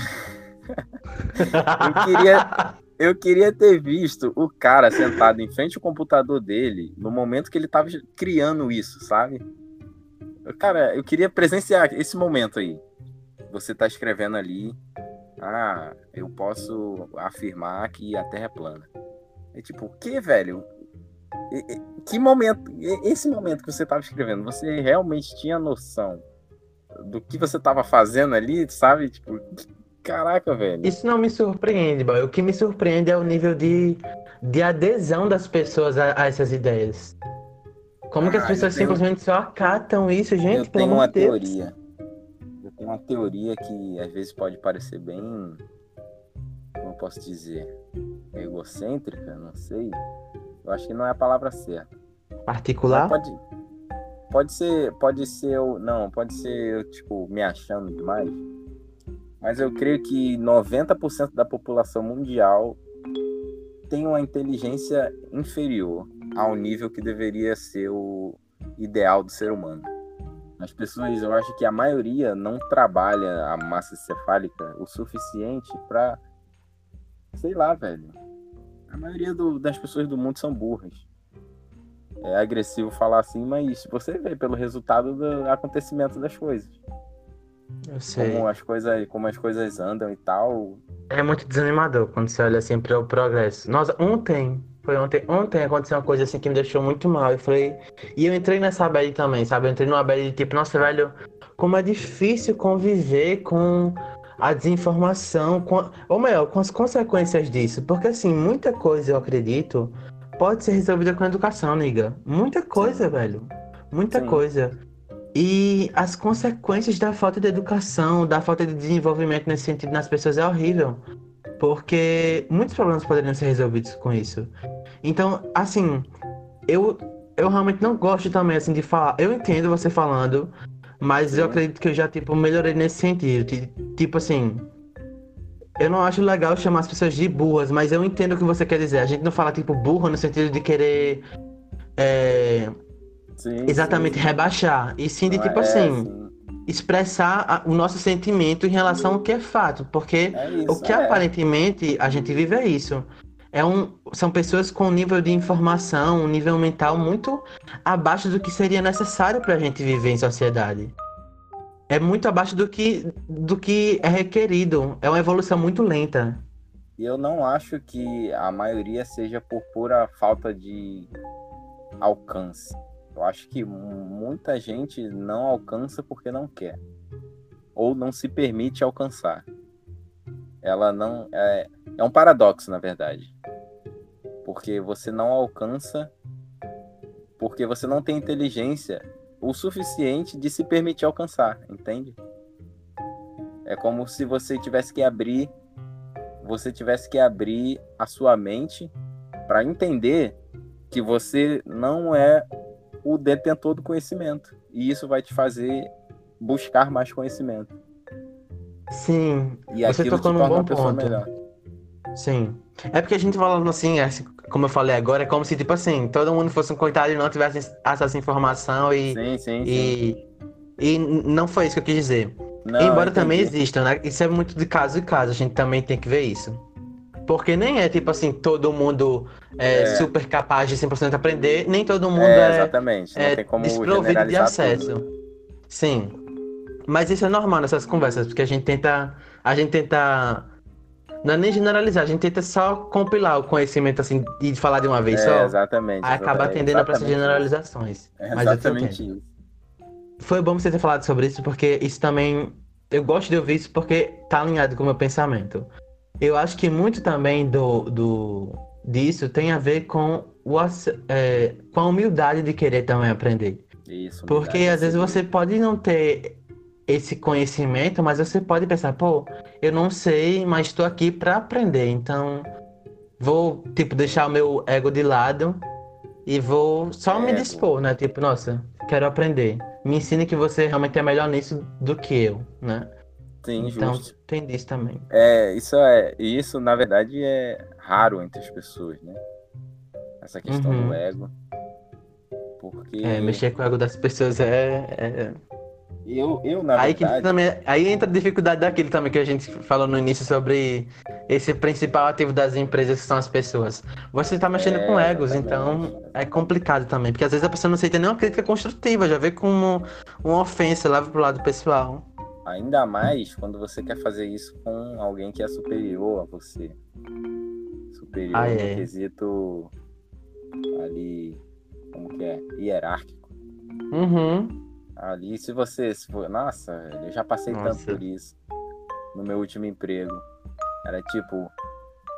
eu queria, eu queria ter visto o cara sentado em frente ao computador dele no momento que ele tava criando isso, sabe? Cara, eu queria presenciar esse momento aí. Você tá escrevendo ali, ah, eu posso afirmar que a Terra é plana. É tipo, o que, velho? Que momento, esse momento que você estava escrevendo, você realmente tinha noção do que você estava fazendo ali, sabe? Tipo, caraca, velho. Isso não me surpreende, boy. O que me surpreende é o nível de, de adesão das pessoas a, a essas ideias. Como que as Ah, pessoas tenho- simplesmente só acatam isso, gente? eu tenho uma de Deus. teoria. Eu tenho uma teoria que às vezes pode parecer bem, como eu posso dizer, egocêntrica, não sei. Eu acho que não é a palavra certa. Particular? Pode, pode ser, pode ser, eu- não, pode ser eu, tipo, me achando demais. Mas eu creio que 90% da população mundial tem uma inteligência inferior ao nível que deveria ser o ideal do ser humano. As pessoas, eu acho que a maioria não trabalha a massa encefálica o suficiente para, sei lá, velho. A maioria do- das pessoas do mundo são burras é agressivo falar assim, mas você vê pelo resultado do acontecimento das coisas. Eu sei. Como as coisas, como as coisas andam e tal. É muito desanimador quando você olha assim para o progresso. Nossa, ontem, foi ontem, ontem aconteceu uma coisa assim que me deixou muito mal. Eu falei, e eu entrei nessa bad também, sabe? Eu entrei numa bad de tipo, nossa, velho, como é difícil conviver com a desinformação, com, ou melhor, com as consequências disso. Porque assim, muita coisa, eu acredito, pode ser resolvida com a educação, nigga. Muita coisa, Sim. velho. Muita Sim. coisa. E as consequências da falta de educação, da falta de desenvolvimento nesse sentido nas pessoas é horrível. Porque muitos problemas poderiam ser resolvidos com isso. Então, assim, eu, eu realmente não gosto também, assim, de falar. Eu entendo você falando, mas eu Sim. acredito que eu já, tipo, melhorei nesse sentido. Ti- Tipo assim, eu não acho legal chamar as pessoas de burras, mas eu entendo o que você quer dizer. A gente não fala, tipo, burra no sentido de querer é, Sim, exatamente sim, rebaixar. E sim de, Não tipo é, assim, sim. expressar a- o nosso sentimento em relação ao que é fato. Porque É isso, o que é. aparentemente a gente vive é isso. É um, são pessoas com um nível de informação, um nível mental muito abaixo do que seria necessário para a gente viver em sociedade. É muito abaixo do que, do que é requerido. É uma evolução muito lenta. E eu não acho que a maioria seja por pura falta de alcance. Eu acho que muita gente não alcança porque não quer. Ou não se permite alcançar. Ela não. É, é um paradoxo, na verdade. Porque você não alcança porque você não tem inteligência o suficiente de se permitir alcançar, entende? É como se você tivesse que abrir você tivesse que abrir a sua mente para entender que você não é o detentor do conhecimento. E isso vai te fazer buscar mais conhecimento. Sim, E Você tocou num bom uma pessoa ponto. melhor. Sim. É porque a gente falando assim, é, como eu falei agora, é como se, tipo assim, todo mundo fosse um coitado e não tivesse acesso à informação e. Sim, sim, e, sim. e não foi isso que eu quis dizer. Não, Embora entendi. também exista, né? Isso é muito de caso em caso, a gente também tem que ver isso. Porque nem é tipo assim, todo mundo é, É. super capaz de 100% aprender, nem todo mundo É, é, exatamente. É tem como desprovido de acesso. tudo. Sim. Mas isso é normal nessas conversas, porque a gente tenta. A gente tenta. Não é nem generalizar, a gente tenta só compilar o conhecimento assim e falar de uma vez É, só. exatamente. Aí acaba atendendo para essas generalizações. É exatamente isso. Foi bom você ter falado sobre isso, porque isso também. Eu gosto de ouvir isso porque tá alinhado com o meu pensamento. Eu acho que muito também do, do disso tem a ver com, o, é, com a humildade de querer também aprender. Isso. Porque às vezes você pode não ter esse conhecimento, mas você pode pensar, pô, eu não sei, mas estou aqui para aprender. Então, vou, tipo, deixar o meu ego de lado e vou só me Ego. dispor, né? Tipo, nossa, quero aprender. Me ensine que você realmente é melhor nisso do que eu, né? Sim, então, justo. tem disso também. É, isso é, isso na verdade é raro entre as pessoas, né? Essa questão Uhum. do ego. Porque É, mexer com o ego das pessoas é. é- eu, eu na Aí, verdade, também, aí entra a dificuldade daquilo também que a gente falou no início sobre esse principal ativo das empresas que são as pessoas. Você está mexendo É, com egos, exatamente. então é complicado também, porque às vezes a pessoa não aceita nenhuma crítica construtiva, já vê como uma ofensa, leva pro lado pessoal. ainda mais quando você quer fazer isso com alguém que é superior a você. Superior Ah, no é. quesito ali, como que é? Hierárquico. Uhum. Ali, se você. Se for, nossa, eu já passei tanto Nossa. por isso no meu último emprego. Era tipo,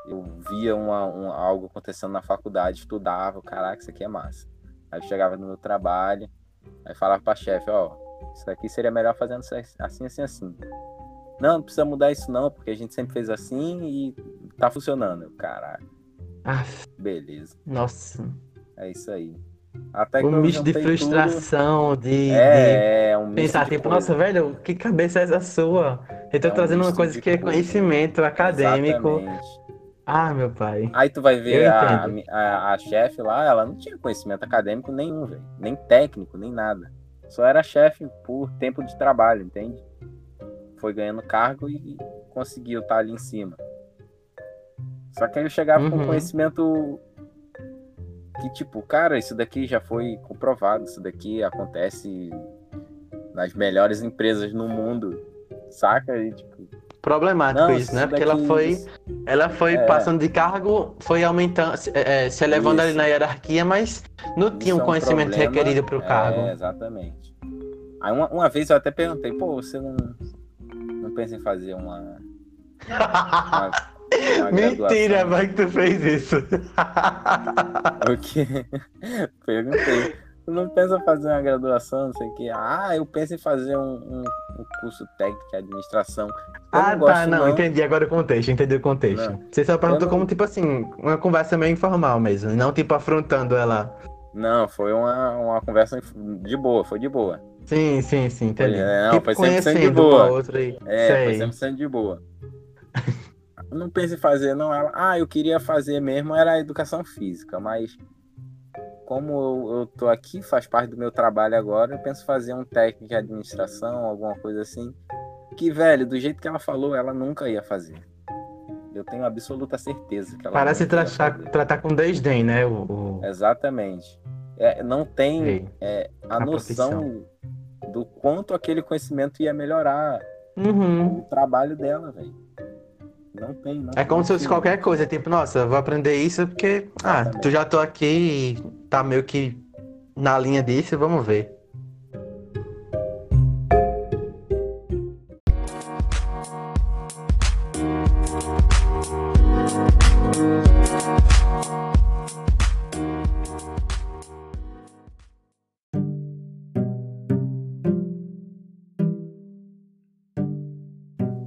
eu via uma, um- algo acontecendo na faculdade, estudava, caraca, isso aqui é massa. Aí eu chegava no meu trabalho, aí falava pra chefe, ó, isso daqui seria melhor fazendo assim, assim, assim. Não, não precisa mudar isso não, porque a gente sempre fez assim e tá funcionando. Eu, Caralho, Ah, beleza. nossa. É isso aí. Até Um misto de frustração, de, Tudo. de É, é um pensar, de tipo, coisa. nossa, velho, que cabeça é essa sua? Eu tô É um trazendo uma misto coisa de que é coisa. conhecimento acadêmico. Exatamente. Ah, meu pai. Aí tu vai ver a, a, a chefe lá, ela não tinha conhecimento acadêmico nenhum, velho. Nem técnico, nem nada. Só era chefe por tempo de trabalho, entende? Foi ganhando cargo e conseguiu estar ali em cima. Só que aí eu chegava com Uhum. conhecimento que, tipo, cara, isso daqui já foi comprovado, isso daqui acontece nas melhores empresas no mundo, saca? E, tipo, Problemático não, isso, né? Porque ela foi, ela foi É. passando de cargo, foi aumentando, se- é, se elevando ali Isso. na hierarquia, mas não tinha Isso um é conhecimento problema, requerido para o cargo. É, exatamente. Aí uma, uma vez eu até perguntei, pô, você não, não pensa em fazer uma, uma Mentira, vai que tu fez isso. O quê? Perguntei. Tu não pensa em fazer uma graduação, não sei o quê? Ah, eu penso em fazer um, um, um curso técnico de administração. Eu ah, não tá, não, não. entendi agora o contexto, entendi o contexto. Não. Você só perguntou não- como, tipo assim, uma conversa meio informal mesmo, não tipo afrontando ela. Não, foi uma, uma conversa de boa, foi de boa. Sim, sim, sim, entendi. é, não, tipo foi 100% de conhecendo boa. uma outra aí. É, Sei. foi 100% de boa. não pense em fazer, não. Ela, ah, eu queria fazer mesmo, era a educação física, mas como eu, eu tô aqui, faz parte do meu trabalho agora, eu penso fazer um técnico de administração, alguma coisa assim. Que, velho, do jeito que ela falou, ela nunca ia fazer. Eu tenho absoluta certeza que ela Parece tratar, tratar com desdém, né? O, o- Exatamente. É, não tem é, a, A noção do quanto aquele conhecimento ia melhorar Uhum. o trabalho dela, velho. Não tem, não É como se fosse qualquer coisa, tipo, nossa, vou aprender isso porque, ah, tu já tô aqui e tá meio que na linha disso, vamos ver.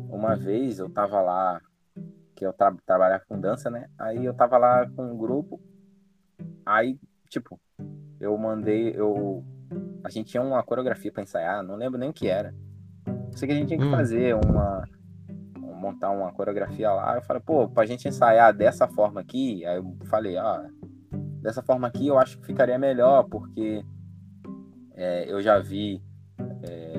Uma vez eu tava lá, que eu tra trabalhava com dança, né? Aí eu tava lá com um grupo. Aí, tipo, eu mandei, eu. A gente tinha uma coreografia pra ensaiar, não lembro nem o que era. Sei que a gente tinha que Hum. fazer uma, montar uma coreografia lá. Eu falei, pô, pra gente ensaiar dessa forma aqui, aí eu falei, ó, dessa forma aqui eu acho que ficaria melhor, porque é, eu já vi é,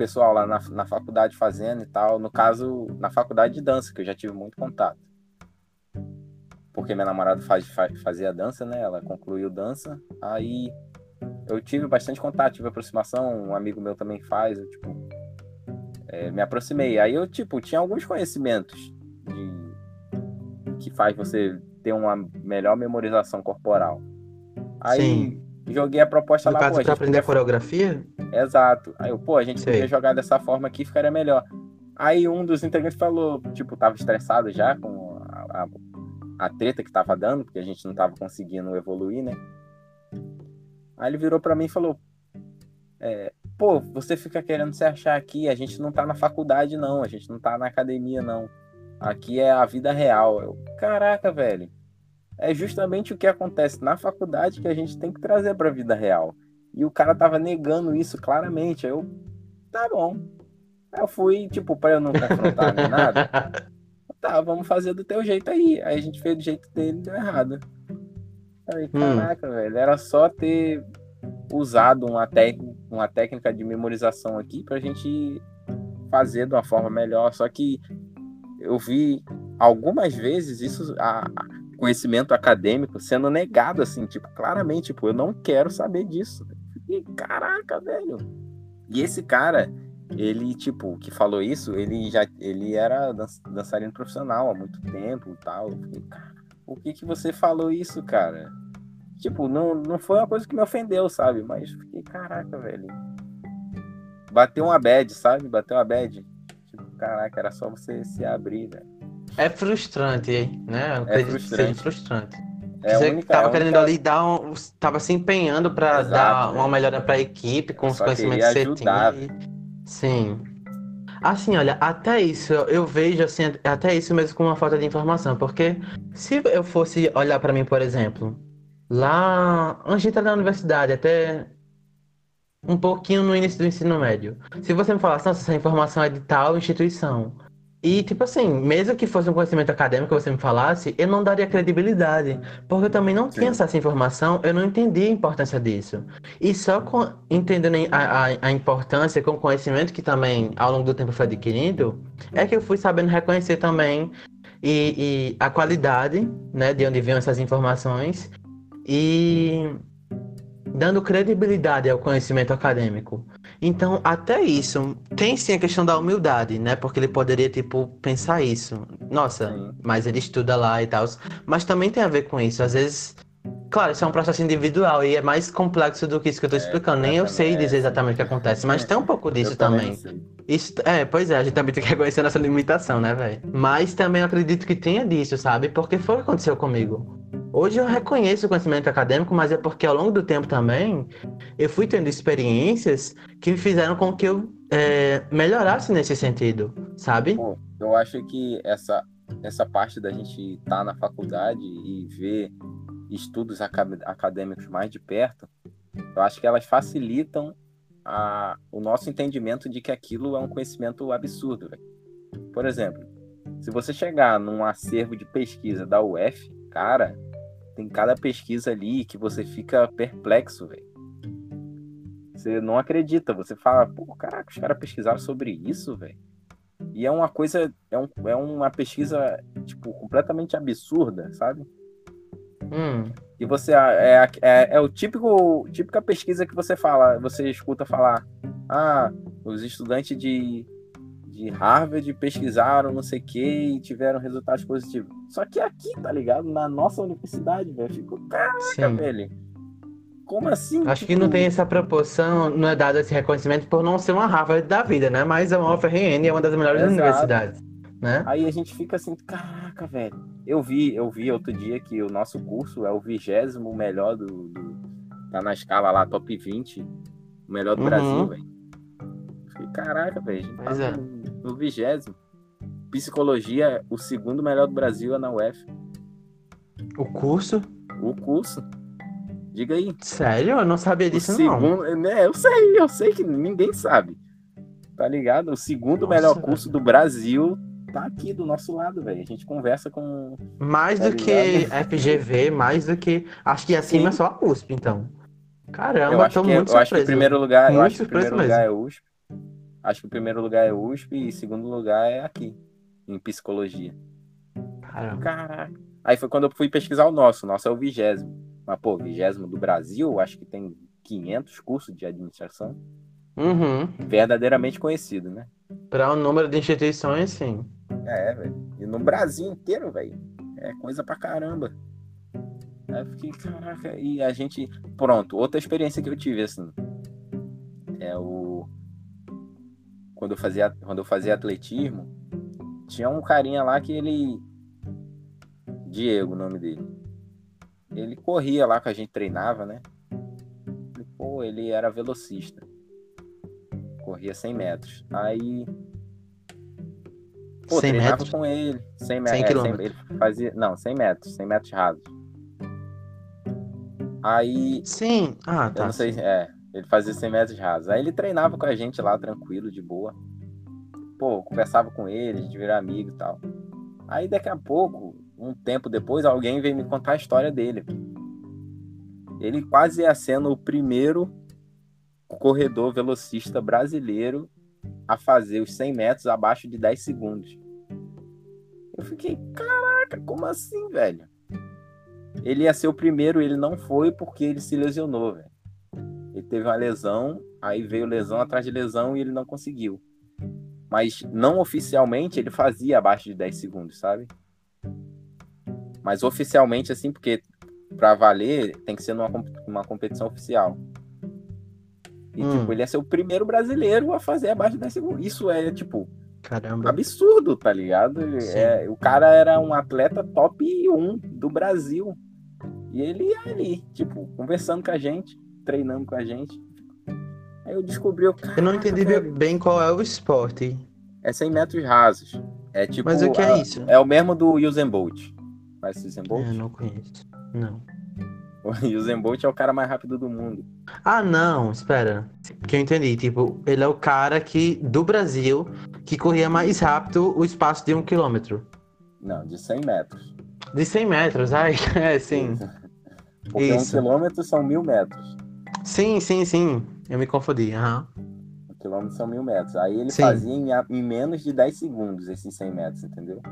pessoal lá na, na faculdade fazendo e tal. No caso, na faculdade de dança, que eu já tive muito contato. Porque minha namorada faz, faz, fazia dança, né? Ela concluiu dança. Aí eu tive bastante contato, tive aproximação. Um amigo meu também faz. Eu, tipo, é, me aproximei. Aí eu, tipo, tinha alguns conhecimentos de que faz você ter uma melhor memorização corporal. Aí Sim. Joguei a proposta no lá. Caso, pô, pra aprender a coreografia? Exato. Aí eu, pô, a gente Sei. podia jogar dessa forma aqui, ficaria melhor. Aí um dos integrantes falou, tipo, tava estressado já com a, a, a treta que tava dando, porque a gente não tava conseguindo evoluir, né? Aí ele virou para mim e falou: é, Pô, você fica querendo se achar aqui, a gente não tá na faculdade, não, a gente não tá na academia, não. Aqui é a vida real. Eu, Caraca, velho. É justamente o que acontece na faculdade que a gente tem que trazer pra vida real. E o cara tava negando isso claramente. Aí eu, tá bom. Aí eu fui, tipo, pra eu não confrontar nem nada. Tá, vamos fazer do teu jeito aí. Aí a gente fez do jeito dele e deu errado. Aí, hum. caraca, hum. velho. Era só ter usado uma, uma técnica de memorização aqui pra gente fazer de uma forma melhor. Só que eu vi algumas vezes isso, a, conhecimento acadêmico sendo negado, assim, tipo, claramente, tipo, eu não quero saber disso. E, caraca, velho. E esse cara, ele, tipo, que falou isso, ele já ele era dançarino profissional há muito tempo e tal. Fiquei, por que que você falou isso, cara? Tipo, não, não foi uma coisa que me ofendeu, sabe? Mas fiquei, caraca, velho. Bateu uma bad, sabe? Bateu uma bad. Tipo, caraca, era só você se abrir, velho. É frustrante, né? Eu é frustrante. frustrante. É você única, tava é querendo única... ali dar um. Tava se empenhando para dar uma melhora para a equipe com os conhecimentos que você tinha. Sim. Assim, olha, até isso eu vejo assim, até isso mesmo com uma falta de informação, porque se eu fosse olhar para mim, por exemplo, lá antes de entrar na universidade, até um pouquinho no início do ensino médio, se você me falasse, nossa, essa informação é de tal instituição, e, tipo assim, mesmo que fosse um conhecimento acadêmico que você me falasse, eu não daria credibilidade. Porque eu também não Sim. tinha essa informação, eu não entendi a importância disso. E só com, entendendo a, a, a, importância, com o conhecimento que também ao longo do tempo foi adquirindo, é que eu fui sabendo reconhecer também e, e a qualidade, né, de onde vinham essas informações. E dando credibilidade ao conhecimento acadêmico. Então, até isso, tem sim a questão da humildade, né? Porque ele poderia, tipo, pensar isso. Nossa, sim. mas ele estuda lá e tal. Mas também tem a ver com isso. Às vezes, claro, isso é um processo individual e é mais complexo do que isso que eu tô é, explicando. Nem eu sei dizer exatamente o que acontece, mas tem um pouco disso também. também. Isso, é, pois é, a gente também tem que reconhecer nossa limitação, né, velho? Mas também acredito que tenha disso, sabe? Porque foi o que aconteceu comigo. Hoje eu reconheço o conhecimento acadêmico, mas é porque ao longo do tempo também eu fui tendo experiências que me fizeram com que eu é, melhorasse nesse sentido, sabe? Bom, eu acho que essa, essa parte da gente estar tá na faculdade e ver estudos acadêmicos mais de perto, eu acho que elas facilitam a, o nosso entendimento de que aquilo é um conhecimento absurdo. Véio. Por exemplo, se você chegar num acervo de pesquisa da UF, cara, tem cada pesquisa ali que você fica perplexo, velho. Você não acredita, você fala, pô, caraca, os caras pesquisaram sobre isso, velho. E é uma coisa, é, um, é uma pesquisa, tipo, completamente absurda, sabe? Hum. E você é, é, é o típico típica pesquisa que você fala, você escuta falar, ah, os estudantes de de Harvard pesquisaram não sei o que e tiveram resultados positivos. Só que aqui, tá ligado? Na nossa universidade, velho, ficou, caraca, Sim. velho. Como assim? Acho tipo... que não tem essa proporção, não é dado esse reconhecimento por não ser uma Harvard da vida, né? Mas é uma UFRN, é uma das melhores Exato. universidades. Né? Aí a gente fica assim, caraca, velho. Eu vi, eu vi outro dia que o nosso curso é o vigésimo melhor do, do, Tá na escala lá, top 20, o melhor do uhum. Brasil, velho. Caraca, velho. A gente tá é no vigésimo. Psicologia, o segundo melhor do Brasil é na UF. O curso? O curso. Diga aí. Sério? Eu não sabia disso, o segundo, não. Né, eu sei, eu sei que ninguém sabe. tá ligado? O segundo Nossa, melhor velho. curso do Brasil tá aqui do nosso lado, velho. A gente conversa com. Mais Tá do que FGV, mais do que. Acho que acima é Sim. só a USP, então. Eu Caramba, acho, tô que, é, eu muito acho que o surpreso. primeiro lugar, eu Muito acho que o surpreso primeiro lugar é USP. Acho que o primeiro lugar é USP e o segundo lugar é aqui, em psicologia. Caramba. Caraca. Aí foi quando eu fui pesquisar o nosso. O nosso é o vigésimo. Mas, pô, vigésimo do Brasil, acho que tem 500 cursos de administração. Uhum. Verdadeiramente conhecido, né? Para o número de instituições, sim. É, velho. E no Brasil inteiro, velho. É coisa pra caramba. Aí eu fiquei, caraca. E a gente. Pronto, outra experiência que eu tive, assim. É o. Quando eu fazia, quando eu fazia atletismo, tinha um carinha lá que ele. Diego, o nome dele. Ele corria lá que a gente treinava, né? E, pô, ele era velocista. Corria 100 metros. Aí. Pô, 100 treinava metros? com ele. 100, me- 100 é, quilômetros. ele fazia, não, 100 metros. 100 metros rasos. Aí. Sim. Ah, Eu tá. não sei, é. Ele fazia 100 metros rasos. Aí ele treinava com a gente lá, tranquilo, de boa. Pô, conversava com ele, a gente virava amigo e tal. Aí daqui a pouco, um tempo depois, alguém veio me contar a história dele. Ele quase ia sendo o primeiro corredor velocista brasileiro a fazer os 100 metros abaixo de 10 segundos. Eu fiquei, caraca, como assim, velho? Ele ia ser o primeiro, ele não foi porque ele se lesionou, velho. Ele teve uma lesão, aí veio lesão atrás de lesão e ele não conseguiu. Mas não oficialmente ele fazia abaixo de 10 segundos, sabe? Mas oficialmente, assim, porque pra valer tem que ser numa uma competição oficial. E, Hum. tipo, ele ia ser o primeiro brasileiro a fazer abaixo de 10 segundos. Isso é, tipo, Caramba. absurdo, tá ligado? É, o cara era um atleta top 1 do Brasil. E ele ia ali, tipo, conversando com a gente, treinando com a gente. Aí eu descobri o cara. Eu não entendi bem qual é o esporte. É 100 metros rasos. É tipo. Mas o que a- é isso? É o mesmo do Usain Bolt. Conhece o Usain Bolt? Eu não conheço. Não. O Usain Bolt é o cara mais rápido do mundo. Ah, não, espera. Que eu entendi. Tipo, ele é o cara que, do Brasil, que corria mais rápido o espaço de um quilômetro. Não, de 100 metros. De 100 metros, ai, é, sim. Porque Isso. um quilômetro são mil metros. Sim, sim, sim. Eu me confundi, aham. Um quilômetro são mil metros. Aí ele Sim. fazia em, em menos de 10 segundos esses 100 metros, entendeu?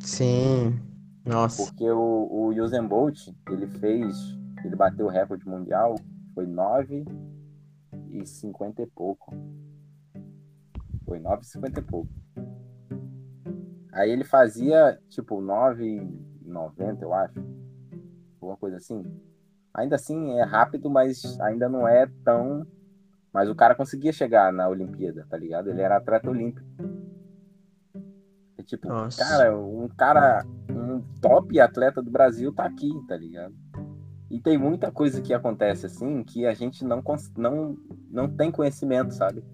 Sim. Nossa. Porque o, o Usain Bolt, ele fez, ele bateu o recorde mundial, foi 9 e 50 e pouco. Foi 9 e 50 e pouco. Aí ele fazia, tipo, 9 e 90, eu acho. Alguma coisa assim. Ainda assim, é rápido, mas ainda não é tão... Mas o cara conseguia chegar na Olimpíada, tá ligado? Ele era atleta olímpico. É tipo, Nossa. cara, um cara, um top atleta do Brasil tá aqui, tá ligado? E tem muita coisa que acontece assim que a gente não, não, não tem conhecimento, sabe?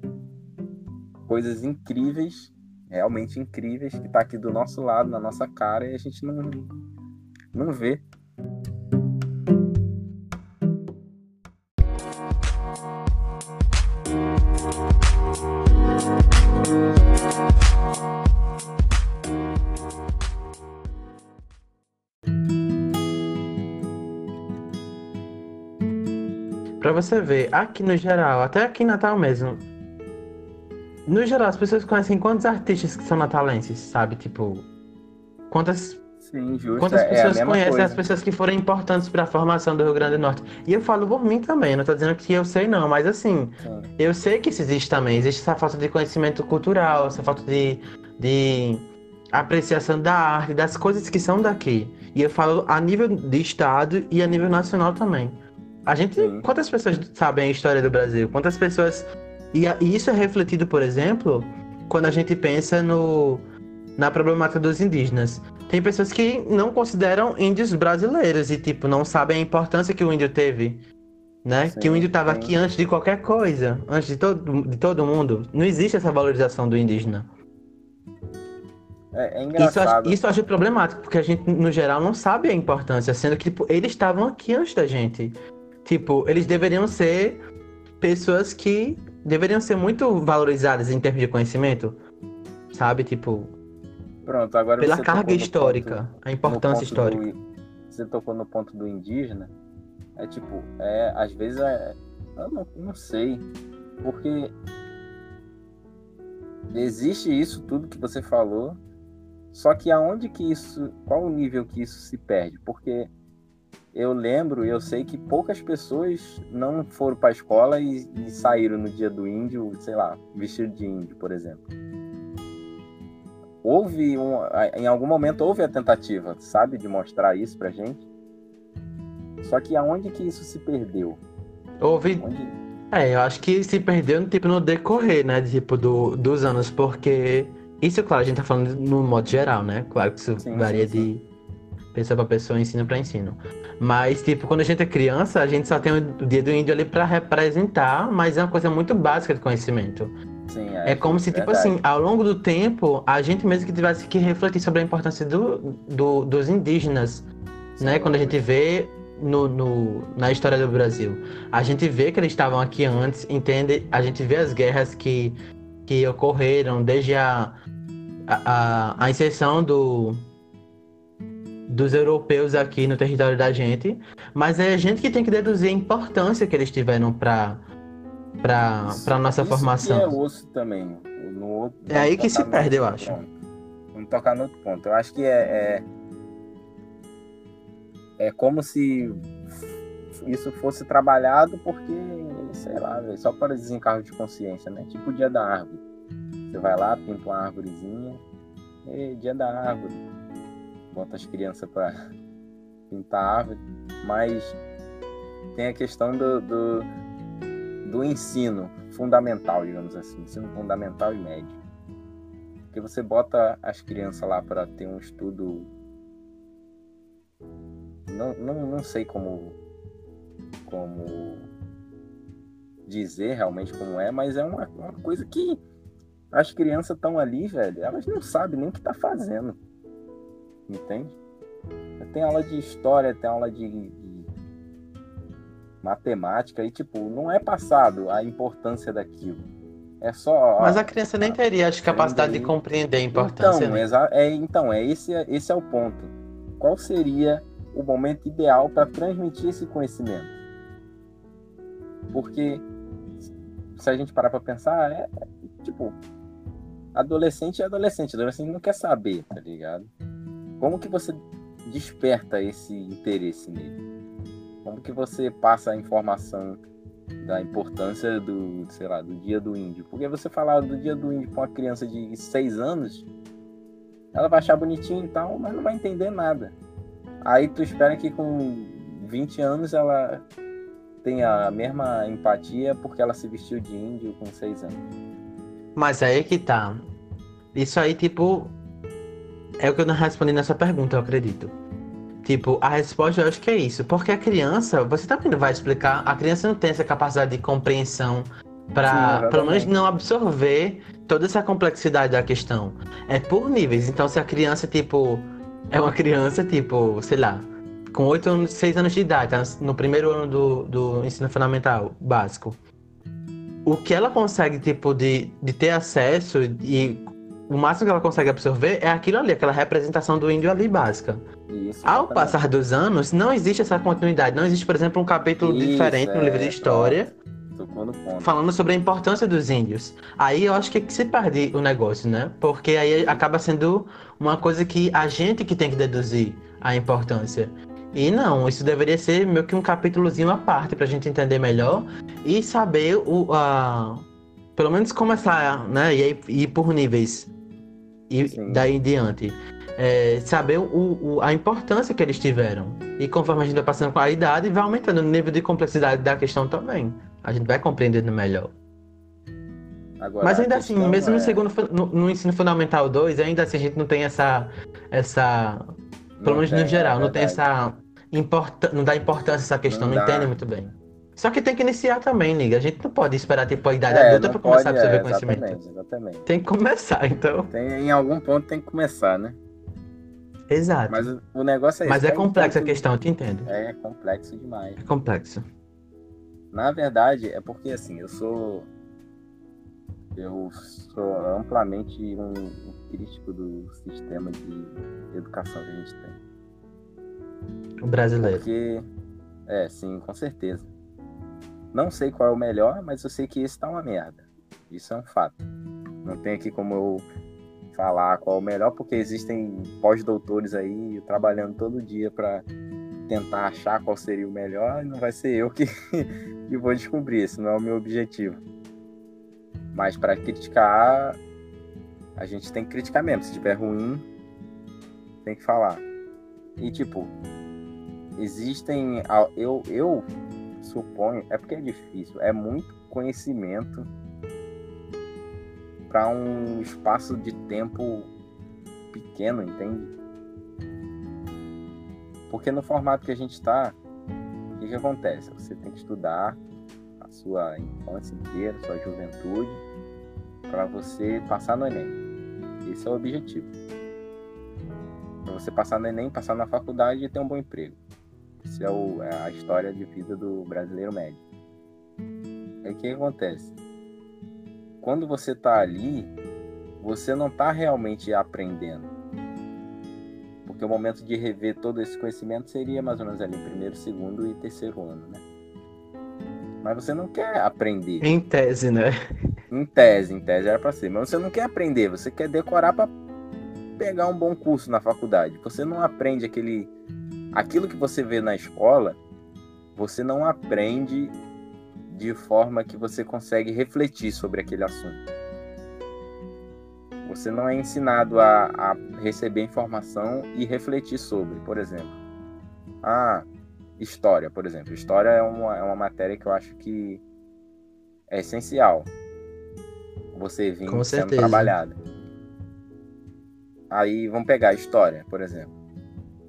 Coisas incríveis, realmente incríveis, que tá aqui do nosso lado, na nossa cara, e a gente não, não vê. Você ver, aqui no geral, até aqui em Natal mesmo. No geral, as pessoas conhecem quantos artistas que são natalenses, sabe? Tipo, quantas Sim, justo. Quantas é, é pessoas conhecem coisa. as pessoas que foram importantes para a formação do Rio Grande do Norte? E eu falo por mim também, não tô dizendo que eu sei não, mas assim, Sim. eu sei que isso existe também. Existe essa falta de conhecimento cultural, essa falta de, de apreciação da arte, das coisas que são daqui. E eu falo a nível de estado e a nível nacional também. A gente, Sim. quantas pessoas sabem a história do Brasil? Quantas pessoas e, e isso é refletido, por exemplo, quando a gente pensa no na problemática dos indígenas. Tem pessoas que não consideram índios brasileiros e, tipo, não sabem a importância que o índio teve. Né? Sim, que o índio estava aqui antes de qualquer coisa, antes de todo, de todo mundo. Não existe essa valorização do indígena. É, é Isso, engraçado. isso eu acho problemático, porque a gente, no geral, não sabe a importância, sendo que, tipo, eles estavam aqui antes da gente. Tipo, eles deveriam ser pessoas que deveriam ser muito valorizadas em termos de conhecimento, sabe? Tipo, Pronto, agora pela você carga histórica, ponto- a importância histórica. do- você tocou no ponto do indígena. É tipo, é, às vezes é. Eu não, não sei. Porque existe isso tudo que você falou. Só que aonde que isso. Qual o nível que isso se perde? Porque eu lembro e eu sei que poucas pessoas não foram para a escola e, e saíram no dia do índio, sei lá, vestido de índio, por exemplo. Houve um, em algum momento houve a tentativa, sabe, de mostrar isso pra gente. Só que aonde que isso se perdeu? Houve Onde... É, eu acho que se perdeu tipo, no decorrer, né? Tipo, do, dos anos, porque. Isso, claro, a gente tá falando no modo geral, né? Claro que isso Sim, varia sim, sim. de pessoa pra pessoa, ensino pra ensino. Mas, tipo, quando a gente é criança, a gente só tem o dia do índio ali pra representar, mas é uma coisa muito básica de conhecimento. Sim, É como se, tipo verdade. assim, ao longo do tempo, a gente mesmo que tivesse que refletir sobre a importância do, do- dos indígenas, né? Sim, Quando a gente vê no, no- na história do Brasil. A gente vê que eles estavam aqui antes, entende? A gente vê as guerras que, que ocorreram desde a, a, a inserção do, dos europeus aqui no território da gente, mas é a gente que tem que deduzir a importância que eles tiveram para para para nossa isso formação. Que é osso também. No outro- É aí que se perde, eu acho. ponto. Vamos tocar no outro ponto. Eu acho que é, é, é como se isso fosse trabalhado porque, sei lá, só para desencargo de consciência, né? Tipo o dia da árvore. Você vai lá, pinta uma árvorezinha, e dia da árvore. Bota as crianças para pintar a árvore, mas tem a questão do, do, do ensino fundamental, digamos assim, ensino fundamental e médio. Porque você bota as crianças lá para ter um estudo. Não, não, não sei como, como dizer realmente como é, mas é uma, uma coisa que as crianças estão ali, velho, elas não sabem nem o que tá fazendo. Entende? Tem aula de história, tem aula de, de matemática e, tipo, não é passado a importância daquilo. É só. Mas a criança nem teria acho, capacidade de compreender a importância. Então, né? é, então é, esse, é- esse é o ponto. Qual seria o momento ideal para transmitir esse conhecimento? Porque se a gente parar para pensar, é, é, tipo, adolescente é adolescente, adolescente não quer saber, tá ligado? Como que você desperta esse interesse nele? Como que você passa a informação da importância do, sei lá, do dia do índio? Porque você falar do dia do índio para uma criança de 6 anos, ela vai achar bonitinho e tal, mas não vai entender nada. Aí tu espera que com 20 anos ela tenha a mesma empatia porque ela se vestiu de índio com 6 anos. Mas aí que tá. Isso aí, tipo. É o que eu não respondi nessa pergunta, eu acredito. Tipo, a resposta eu acho que é isso. Porque a criança, você também não vai explicar, a criança não tem essa capacidade de compreensão exatamente. pelo menos, não absorver toda essa complexidade da questão. É por níveis. Então, se a criança, tipo, é uma criança, tipo, sei lá, com 8 anos, 6 anos de idade, tá no primeiro ano do, do ensino fundamental básico. O que ela consegue, tipo, de, de ter acesso e o máximo que ela consegue absorver é aquilo ali, aquela representação do índio ali básica. Isso, Ao exatamente. passar dos anos, não existe essa continuidade. Não existe, por exemplo, um capítulo Isso, diferente no é, livro de história no falando sobre a importância dos índios. Aí eu acho que, é que se perde o negócio, né? Porque aí acaba sendo uma coisa que a gente que tem que deduzir a importância. E não, isso deveria ser meio que um capítulozinho à parte pra gente entender melhor e saber o. a pelo menos começar, né? E aí ir por níveis. E Sim. daí em diante. É, saber o, o- a importância que eles tiveram. E conforme a gente vai passando com a idade, vai aumentando o nível de complexidade da questão também. A gente vai compreendendo melhor. Agora, Mas ainda assim, mesmo no é- segundo fu- no, no ensino fundamental 2, ainda assim a gente não tem essa. essa pelo menos no tem, geral, é não tem essa. Importa, não dá importância a essa questão, Não não, entende muito bem. Só que tem que iniciar também, liga. A gente não pode esperar tipo, a idade É, adulta pra começar pode, a absorver é, conhecimento. Exatamente, exatamente. Tem que começar, então. Tem, em algum ponto tem que começar, né? Exato. Mas o, o negócio é Mas é um complexa a questão, eu te entendo. É complexo demais. É complexo. Na verdade, é porque assim, eu sou. Eu sou amplamente um, um crítico do sistema de educação que a gente tem. O brasileiro. Porque, é, sim, com certeza. Não sei qual é o melhor, mas eu sei que esse tá uma merda. Isso é um fato. Não tem aqui como eu falar qual é o melhor, porque existem pós-doutores aí trabalhando todo dia para tentar achar qual seria o melhor, e não vai ser eu que, que vou descobrir, esse não é o meu objetivo. Mas para criticar, a gente tem que criticar mesmo. Se tiver ruim, tem que falar. E tipo, existem. Eu, eu suponho. É porque é difícil. É muito conhecimento para um espaço de tempo pequeno, entende? Porque no formato que a gente está, o que, que acontece? Você tem que estudar a sua infância inteira, sua juventude, para você passar no Enem. Esse é o objetivo. Para você passar no Enem, passar na faculdade e ter um bom emprego. Essa é, o, é a história de vida do brasileiro médio. Aí o que, que acontece? Quando você está ali, você não está realmente aprendendo. Porque o momento de rever todo esse conhecimento seria mais ou menos ali primeiro, segundo e terceiro ano, né? Mas você não quer aprender. Em tese, né? Em tese, em tese era para ser. Mas você não quer aprender, você quer decorar para pegar um bom curso na faculdade. Você não aprende aquele aquilo que você vê na escola, você não aprende de forma que você consegue refletir sobre aquele assunto. Você não é ensinado a, a receber informação e refletir sobre, por exemplo. Ah, história, por exemplo. História é uma, é uma matéria que eu acho que é essencial. Você vir Com sendo certeza. trabalhada. Aí vamos pegar a história, por exemplo.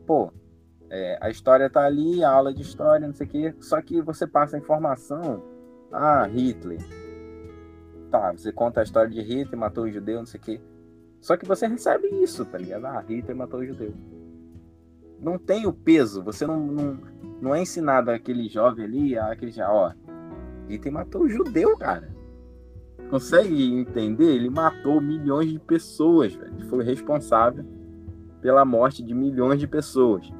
Pô, é, a história tá ali, a aula de história, não sei o quê, só que você passa a informação. Ah, Hitler. Tá, você conta a história de Hitler, matou o judeu, não sei o quê. Só que você recebe isso, tá ligado? Ah, Hitler matou o judeu. Não tem o peso, você não, não, não é ensinado aquele jovem ali, aquele já, ó. Hitler matou o judeu, cara. Consegue entender? Ele matou milhões de pessoas, velho. Ele foi responsável pela morte de milhões de pessoas.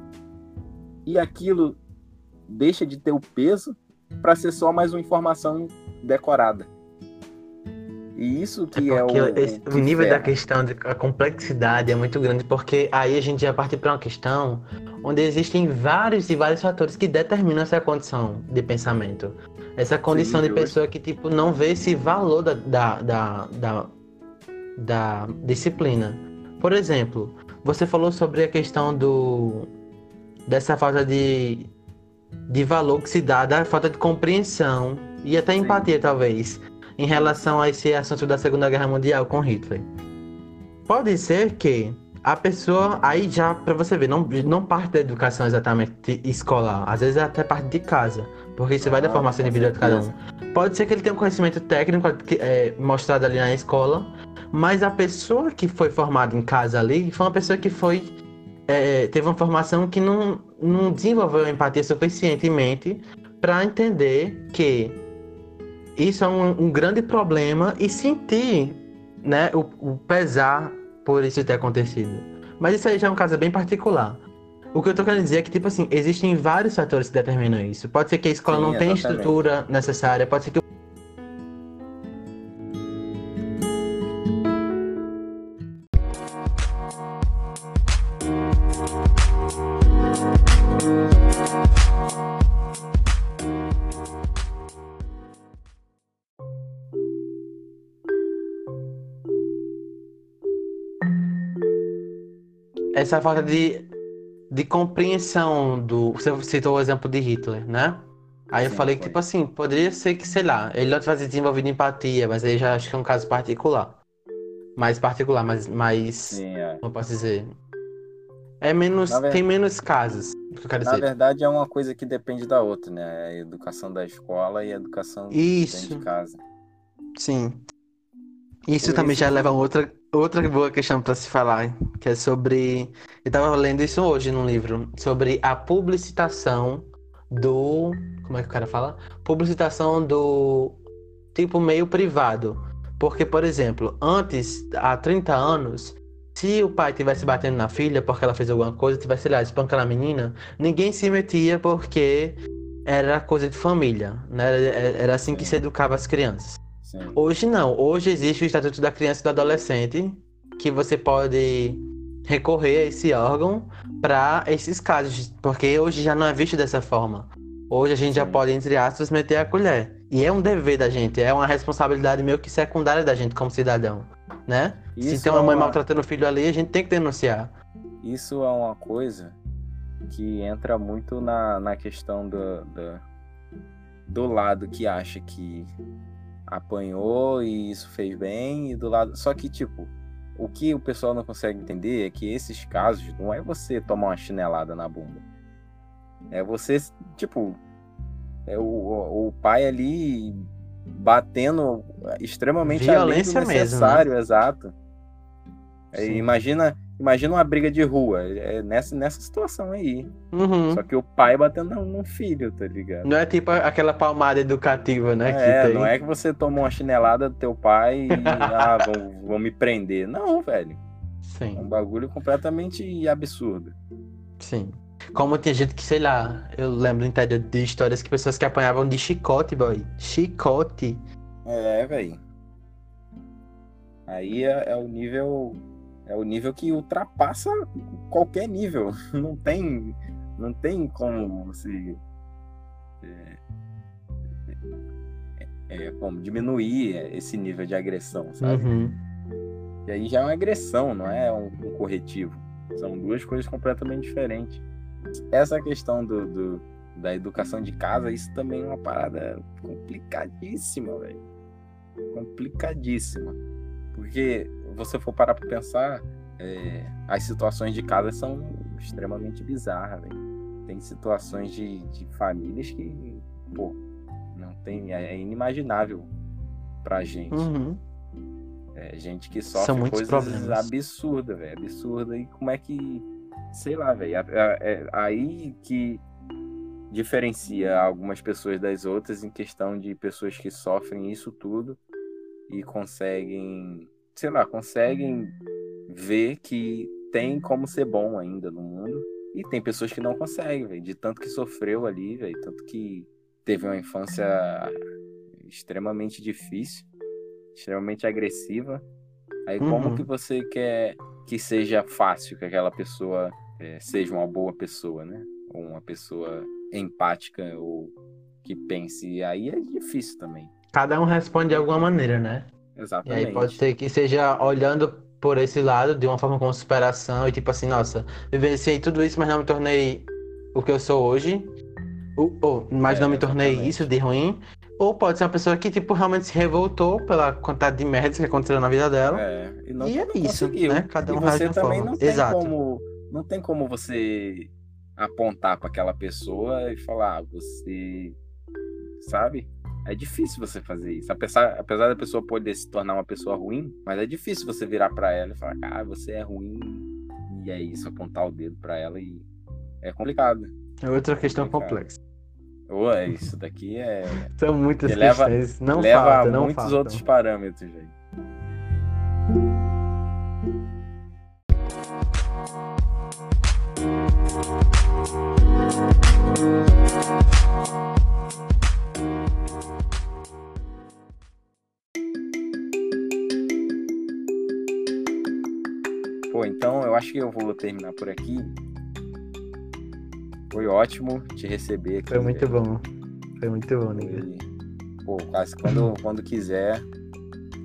E aquilo deixa de ter o peso para ser só mais uma informação decorada. E isso que é, porque o, esse- que o nível da ferra. questão, de- a complexidade é muito grande, porque aí a gente já parte para uma questão onde existem vários e vários fatores que determinam essa condição de pensamento. Essa condição de justo. pessoa que, tipo, não vê esse valor da, da, da, da, da disciplina. Por exemplo, você falou sobre a questão do dessa falta de, de valor que se dá, da falta de compreensão e até Sim. empatia, talvez, em relação a esse assunto da Segunda Guerra Mundial com Hitler. Pode ser que a pessoa, aí já para você ver, não, não parte da educação exatamente escolar, às vezes é até parte de casa, porque isso vai da Ah, formação individual de cada um. Pode ser que ele tenha um conhecimento técnico que é, mostrado ali na escola, mas a pessoa que foi formada em casa ali foi uma pessoa que foi é, teve uma formação que não, não desenvolveu empatia suficientemente para entender que isso é um, um grande problema e sentir né, o, o pesar por isso ter acontecido. Mas isso aí já é um caso bem particular. O que eu tô querendo dizer é que, tipo assim, existem vários fatores que determinam isso. Pode ser que a escola Sim, não tenha estrutura necessária, pode ser que essa falta de, de compreensão do. Você citou o exemplo de Hitler, né? Aí eu Sim, falei que, tipo assim, poderia ser que, sei lá, ele não tivesse desenvolvido empatia, mas aí já acho que é um caso particular. Mais particular, mas mais. Sim, é. Como eu posso dizer? É menos. Tem menos casos. Que eu Na dizer. verdade, é uma coisa que depende da outra, né? A educação da escola e a educação Isso. de casa. Sim. Isso também já leva a outra, outra boa questão para se falar, que é sobre. Eu tava lendo isso hoje num livro, sobre a publicitação do. Como é que o cara fala? Publicitação do tipo meio privado. Porque, por exemplo, antes, há 30 anos, se o pai tivesse batendo na filha porque ela fez alguma coisa, tivesse lá espancando a menina, ninguém se metia porque era coisa de família, né? Era assim que se educava as crianças. Sim. Hoje não. Hoje existe o Estatuto da Criança e do Adolescente, que você pode recorrer a esse órgão para esses casos, porque hoje já não é visto dessa forma. Hoje a gente Sim. já pode, entre aspas, meter a colher. E é um dever da gente, é uma responsabilidade meio que secundária da gente como cidadão, né? Isso Se tem uma mãe é uma... maltratando o filho ali, a gente tem que denunciar. Isso é uma coisa que entra muito na, na questão do, do, do lado que acha que apanhou e isso fez bem, e do lado. Só que, tipo, o que o pessoal não consegue entender é que esses casos não é você tomar uma chinelada na bunda. É você, tipo, é o, o pai ali batendo extremamente Violência além do necessário, mesmo, né? exato. É, imagina Imagina uma briga de rua, é nessa, nessa situação aí. Uhum. Só que o pai batendo num filho, tá ligado? Não é tipo aquela palmada educativa, né? É, não é que você tomou uma chinelada do teu pai e ah, vão, vão me prender. Não, velho. Sim. É um bagulho completamente absurdo. Sim. Como tem gente que, sei lá, eu lembro interior de histórias que pessoas que apanhavam de chicote, boy. Chicote. É, velho. Aí é, é o nível é o nível que ultrapassa qualquer nível. Não tem, não tem como você é, é, é como diminuir esse nível de agressão, sabe? Uhum. E aí já é uma agressão, não é um, um, corretivo. São duas coisas completamente diferentes. Essa questão do, do, da educação de casa, isso também é uma parada complicadíssima, velho. Complicadíssima. Porque você for parar para pensar, é, as situações de casa são extremamente bizarras, véio. Tem situações de, de famílias que, pô, não tem, é, é inimaginável pra gente. Uhum. É, gente que sofre coisas problemas. absurdas, velho, absurda. E como é que, sei lá, velho, é, aí que diferencia algumas pessoas das outras em questão de pessoas que sofrem isso tudo e conseguem sei lá, conseguem ver que tem como ser bom ainda no mundo. E tem pessoas que não conseguem, véio, de tanto que sofreu ali, véio, tanto que teve uma infância extremamente difícil, extremamente agressiva. Aí uhum. como que você quer que seja fácil que aquela pessoa é, seja uma boa pessoa, né? Ou uma pessoa empática ou que pense. Aí é difícil também. Cada um responde de alguma maneira, né? Exatamente. E aí pode ser que seja olhando por esse lado de uma forma com superação e tipo assim, nossa, vivenciei tudo isso, mas não me tornei o que eu sou hoje. Ou, mas é, não me tornei exatamente. isso de ruim. Ou pode ser uma pessoa que, tipo, realmente se revoltou pela quantidade de merda que aconteceu na vida dela. É, e, não, e é isso, conseguiu. né? Cada um e você também forma. não tem Exato. como. Não tem como você apontar para aquela pessoa e falar, ah, você. Sabe? É difícil você fazer isso. Apesar, apesar da pessoa poder se tornar uma pessoa ruim, mas é difícil você virar para ela e falar, ah, você é ruim. E é isso, apontar o dedo para ela e é complicado. É outra questão complexa. Ou é isso daqui é. São muitas questões. Leva, não leva falta, a não muitos falta. outros parâmetros, gente. Então eu acho que eu vou terminar por aqui. Foi ótimo te receber aqui. Foi muito bom. Foi muito bom, Niga. Pô, quase quando, quando quiser,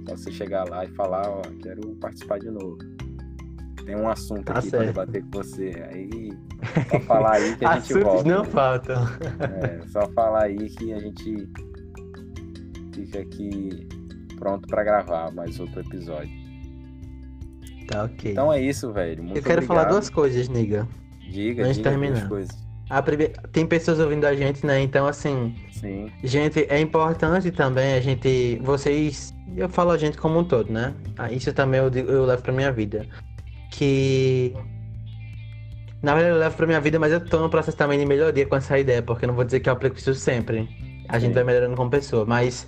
só você chegar lá e falar, ó, quero participar de novo. Tem um assunto Tá aqui pra certo. debater com você. Aí, só falar aí que a gente Assuntos volta. não faltam. É, só falar aí que a gente fica aqui pronto pra gravar mais outro episódio. Tá ok. Então é isso, velho. Muito eu quero falar obrigado. duas coisas, Niga. Diga, antes de diga duas terminar. coisas. A primeira... Tem pessoas ouvindo a gente, né? Então, assim, Sim, Gente, é importante também a gente. Vocês. Eu falo a gente como um todo, né? Ah, Isso também eu, digo- eu levo pra minha vida. Que. Na verdade, eu levo pra minha vida, mas eu tô no processo também de melhoria com essa ideia, porque eu não vou dizer que eu aplico isso sempre. A gente Sim. vai melhorando como pessoa, mas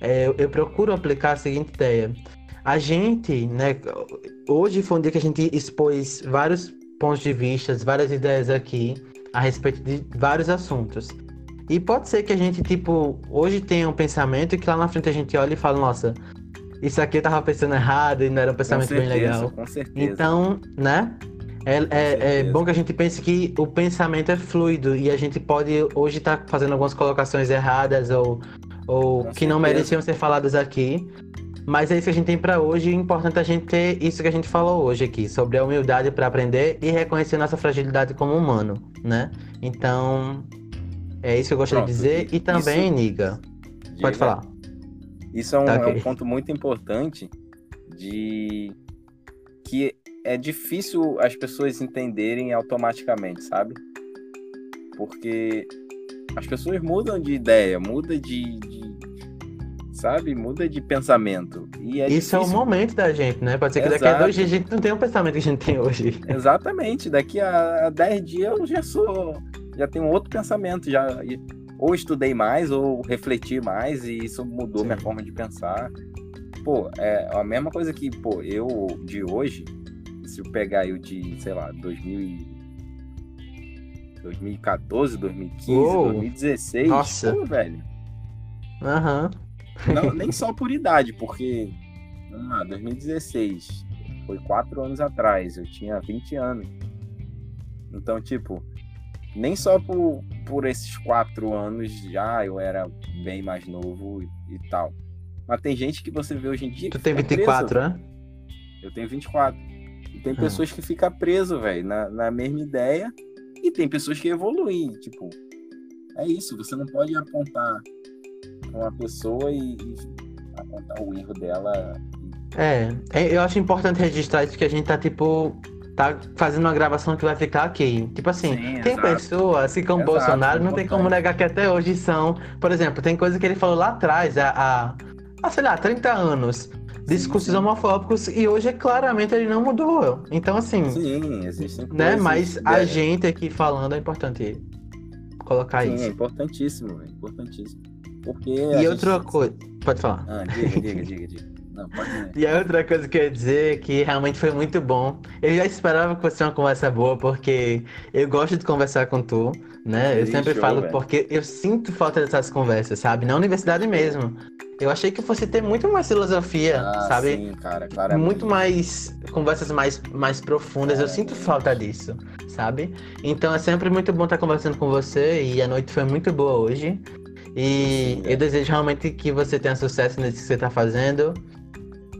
é, eu procuro aplicar a seguinte ideia. A gente, né, hoje foi um dia que a gente expôs vários pontos de vista, várias ideias aqui a respeito de vários assuntos. E pode ser que a gente, tipo, hoje tenha um pensamento e que lá na frente a gente olhe e fale, nossa, isso aqui eu tava pensando errado e não era um pensamento certeza, bem legal. Com certeza. Então, né? É, é, é, bom que a gente pense que o pensamento é fluido e a gente pode hoje estar tá fazendo algumas colocações erradas ou, ou que não mereciam ser faladas aqui. Mas é isso que a gente tem para hoje. É importante a gente ter isso que a gente falou hoje aqui, sobre a humildade para aprender e reconhecer nossa fragilidade como humano, né? Então, é isso que eu gostaria Pronto, de dizer. E também, isso... Niga, pode falar. Isso é um, tá, okay. é um ponto muito importante de que é difícil as pessoas entenderem automaticamente, sabe? Porque as pessoas mudam de ideia, mudam de, de sabe? Muda de pensamento. E é Isso difícil. é o momento da gente, né? Pode ser que Exato. daqui a dois dias a gente não tenha o pensamento que a gente tem hoje. Exatamente. Daqui a dez dias eu já sou. Já tenho outro pensamento. Já, ou estudei mais, ou refleti mais, e isso mudou Sim. minha forma de pensar. Pô, é a mesma coisa que, pô, eu de hoje, se eu pegar eu de, sei lá, 2000 2014, 2015, Uou. 2016, Nossa. pô, velho. Aham. Uhum. Não, nem só por idade, porque, ah, 2016, foi quatro anos atrás, eu tinha 20 anos. Então, tipo, nem só por, por esses quatro anos já eu era bem mais novo e, e tal. Mas tem gente que você vê hoje em dia. Tu tem 24, preso, né? Eu tenho 24. E tem hum. pessoas que ficam preso, velho, na, na mesma ideia. E tem pessoas que evoluem. Tipo, é isso. Você não pode apontar uma pessoa e, e apontar o erro dela. É, é, eu acho importante registrar isso que a gente tá, tipo, tá fazendo uma gravação que vai ficar aqui. Tipo assim, Sim, tem exato. pessoas, assim como exato, Bolsonaro, não tem como negar que até hoje são. Por exemplo, tem coisa que ele falou lá atrás, há, há sei lá, 30 anos. Discursos sim, homofóbicos e hoje claramente ele não mudou. Então, assim. Sim, existem né? Mas a gente aqui falando é importante colocar sim, isso. É importantíssimo, é importantíssimo. Porque. E outra gente... coisa. Pode falar. Ah, diga, diga, diga, diga. Não, pode ir. E a outra coisa que eu ia dizer é que realmente foi muito bom. Eu já esperava que fosse uma conversa boa, porque eu gosto de conversar com tu, né? Eu sempre show, falo, porque eu sinto falta dessas conversas, sabe? Na universidade mesmo. Eu achei que fosse ter muito mais filosofia, ah, sabe? Sim, cara, claramente. Muito mais conversas mais, mais profundas. É, eu sinto falta disso, sabe? Então é sempre muito bom estar conversando com você e a noite foi muito boa hoje. E Sim, eu desejo realmente que você tenha sucesso nisso que você está fazendo.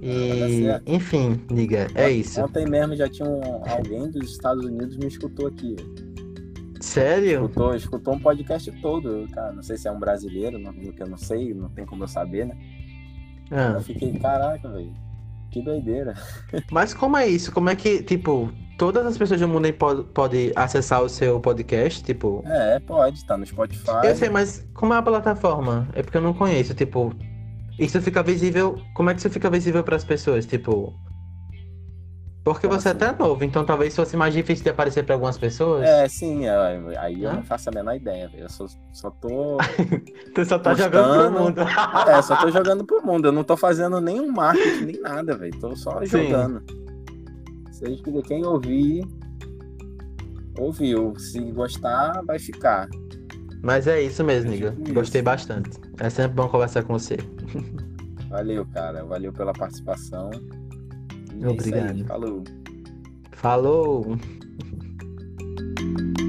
E, enfim, liga, é isso. Ontem mesmo já tinha um, alguém dos Estados Unidos me escutou aqui. Sério? Escutou, escutou um podcast todo, cara. Não sei se é um brasileiro, não, que eu não sei, não tem como eu saber, né? Ah. Eu fiquei, caraca, velho. Que doideira. Mas como é isso? Como é que, tipo, todas as pessoas do mundo podem pode acessar o seu podcast, tipo? É, pode, tá no Spotify. Eu sei, mas como é a plataforma? É porque eu não conheço, tipo, isso fica visível, como é que isso fica visível para as pessoas, tipo? Porque Como você assim? é até novo, então talvez fosse mais difícil de aparecer para algumas pessoas. É, sim, é, aí eu não faço a menor ideia, eu só, só tô. tu só tá postando, jogando pro mundo. é, só tô jogando pro mundo, eu não tô fazendo nenhum marketing, nem nada, velho, tô só jogando. Seja quem ouvir, ouviu. Se gostar, vai ficar. Mas é isso mesmo, Niga. Gostei bastante. É sempre bom conversar com você. Valeu, cara. Valeu pela participação. É Obrigado. É aí, falou. Falou.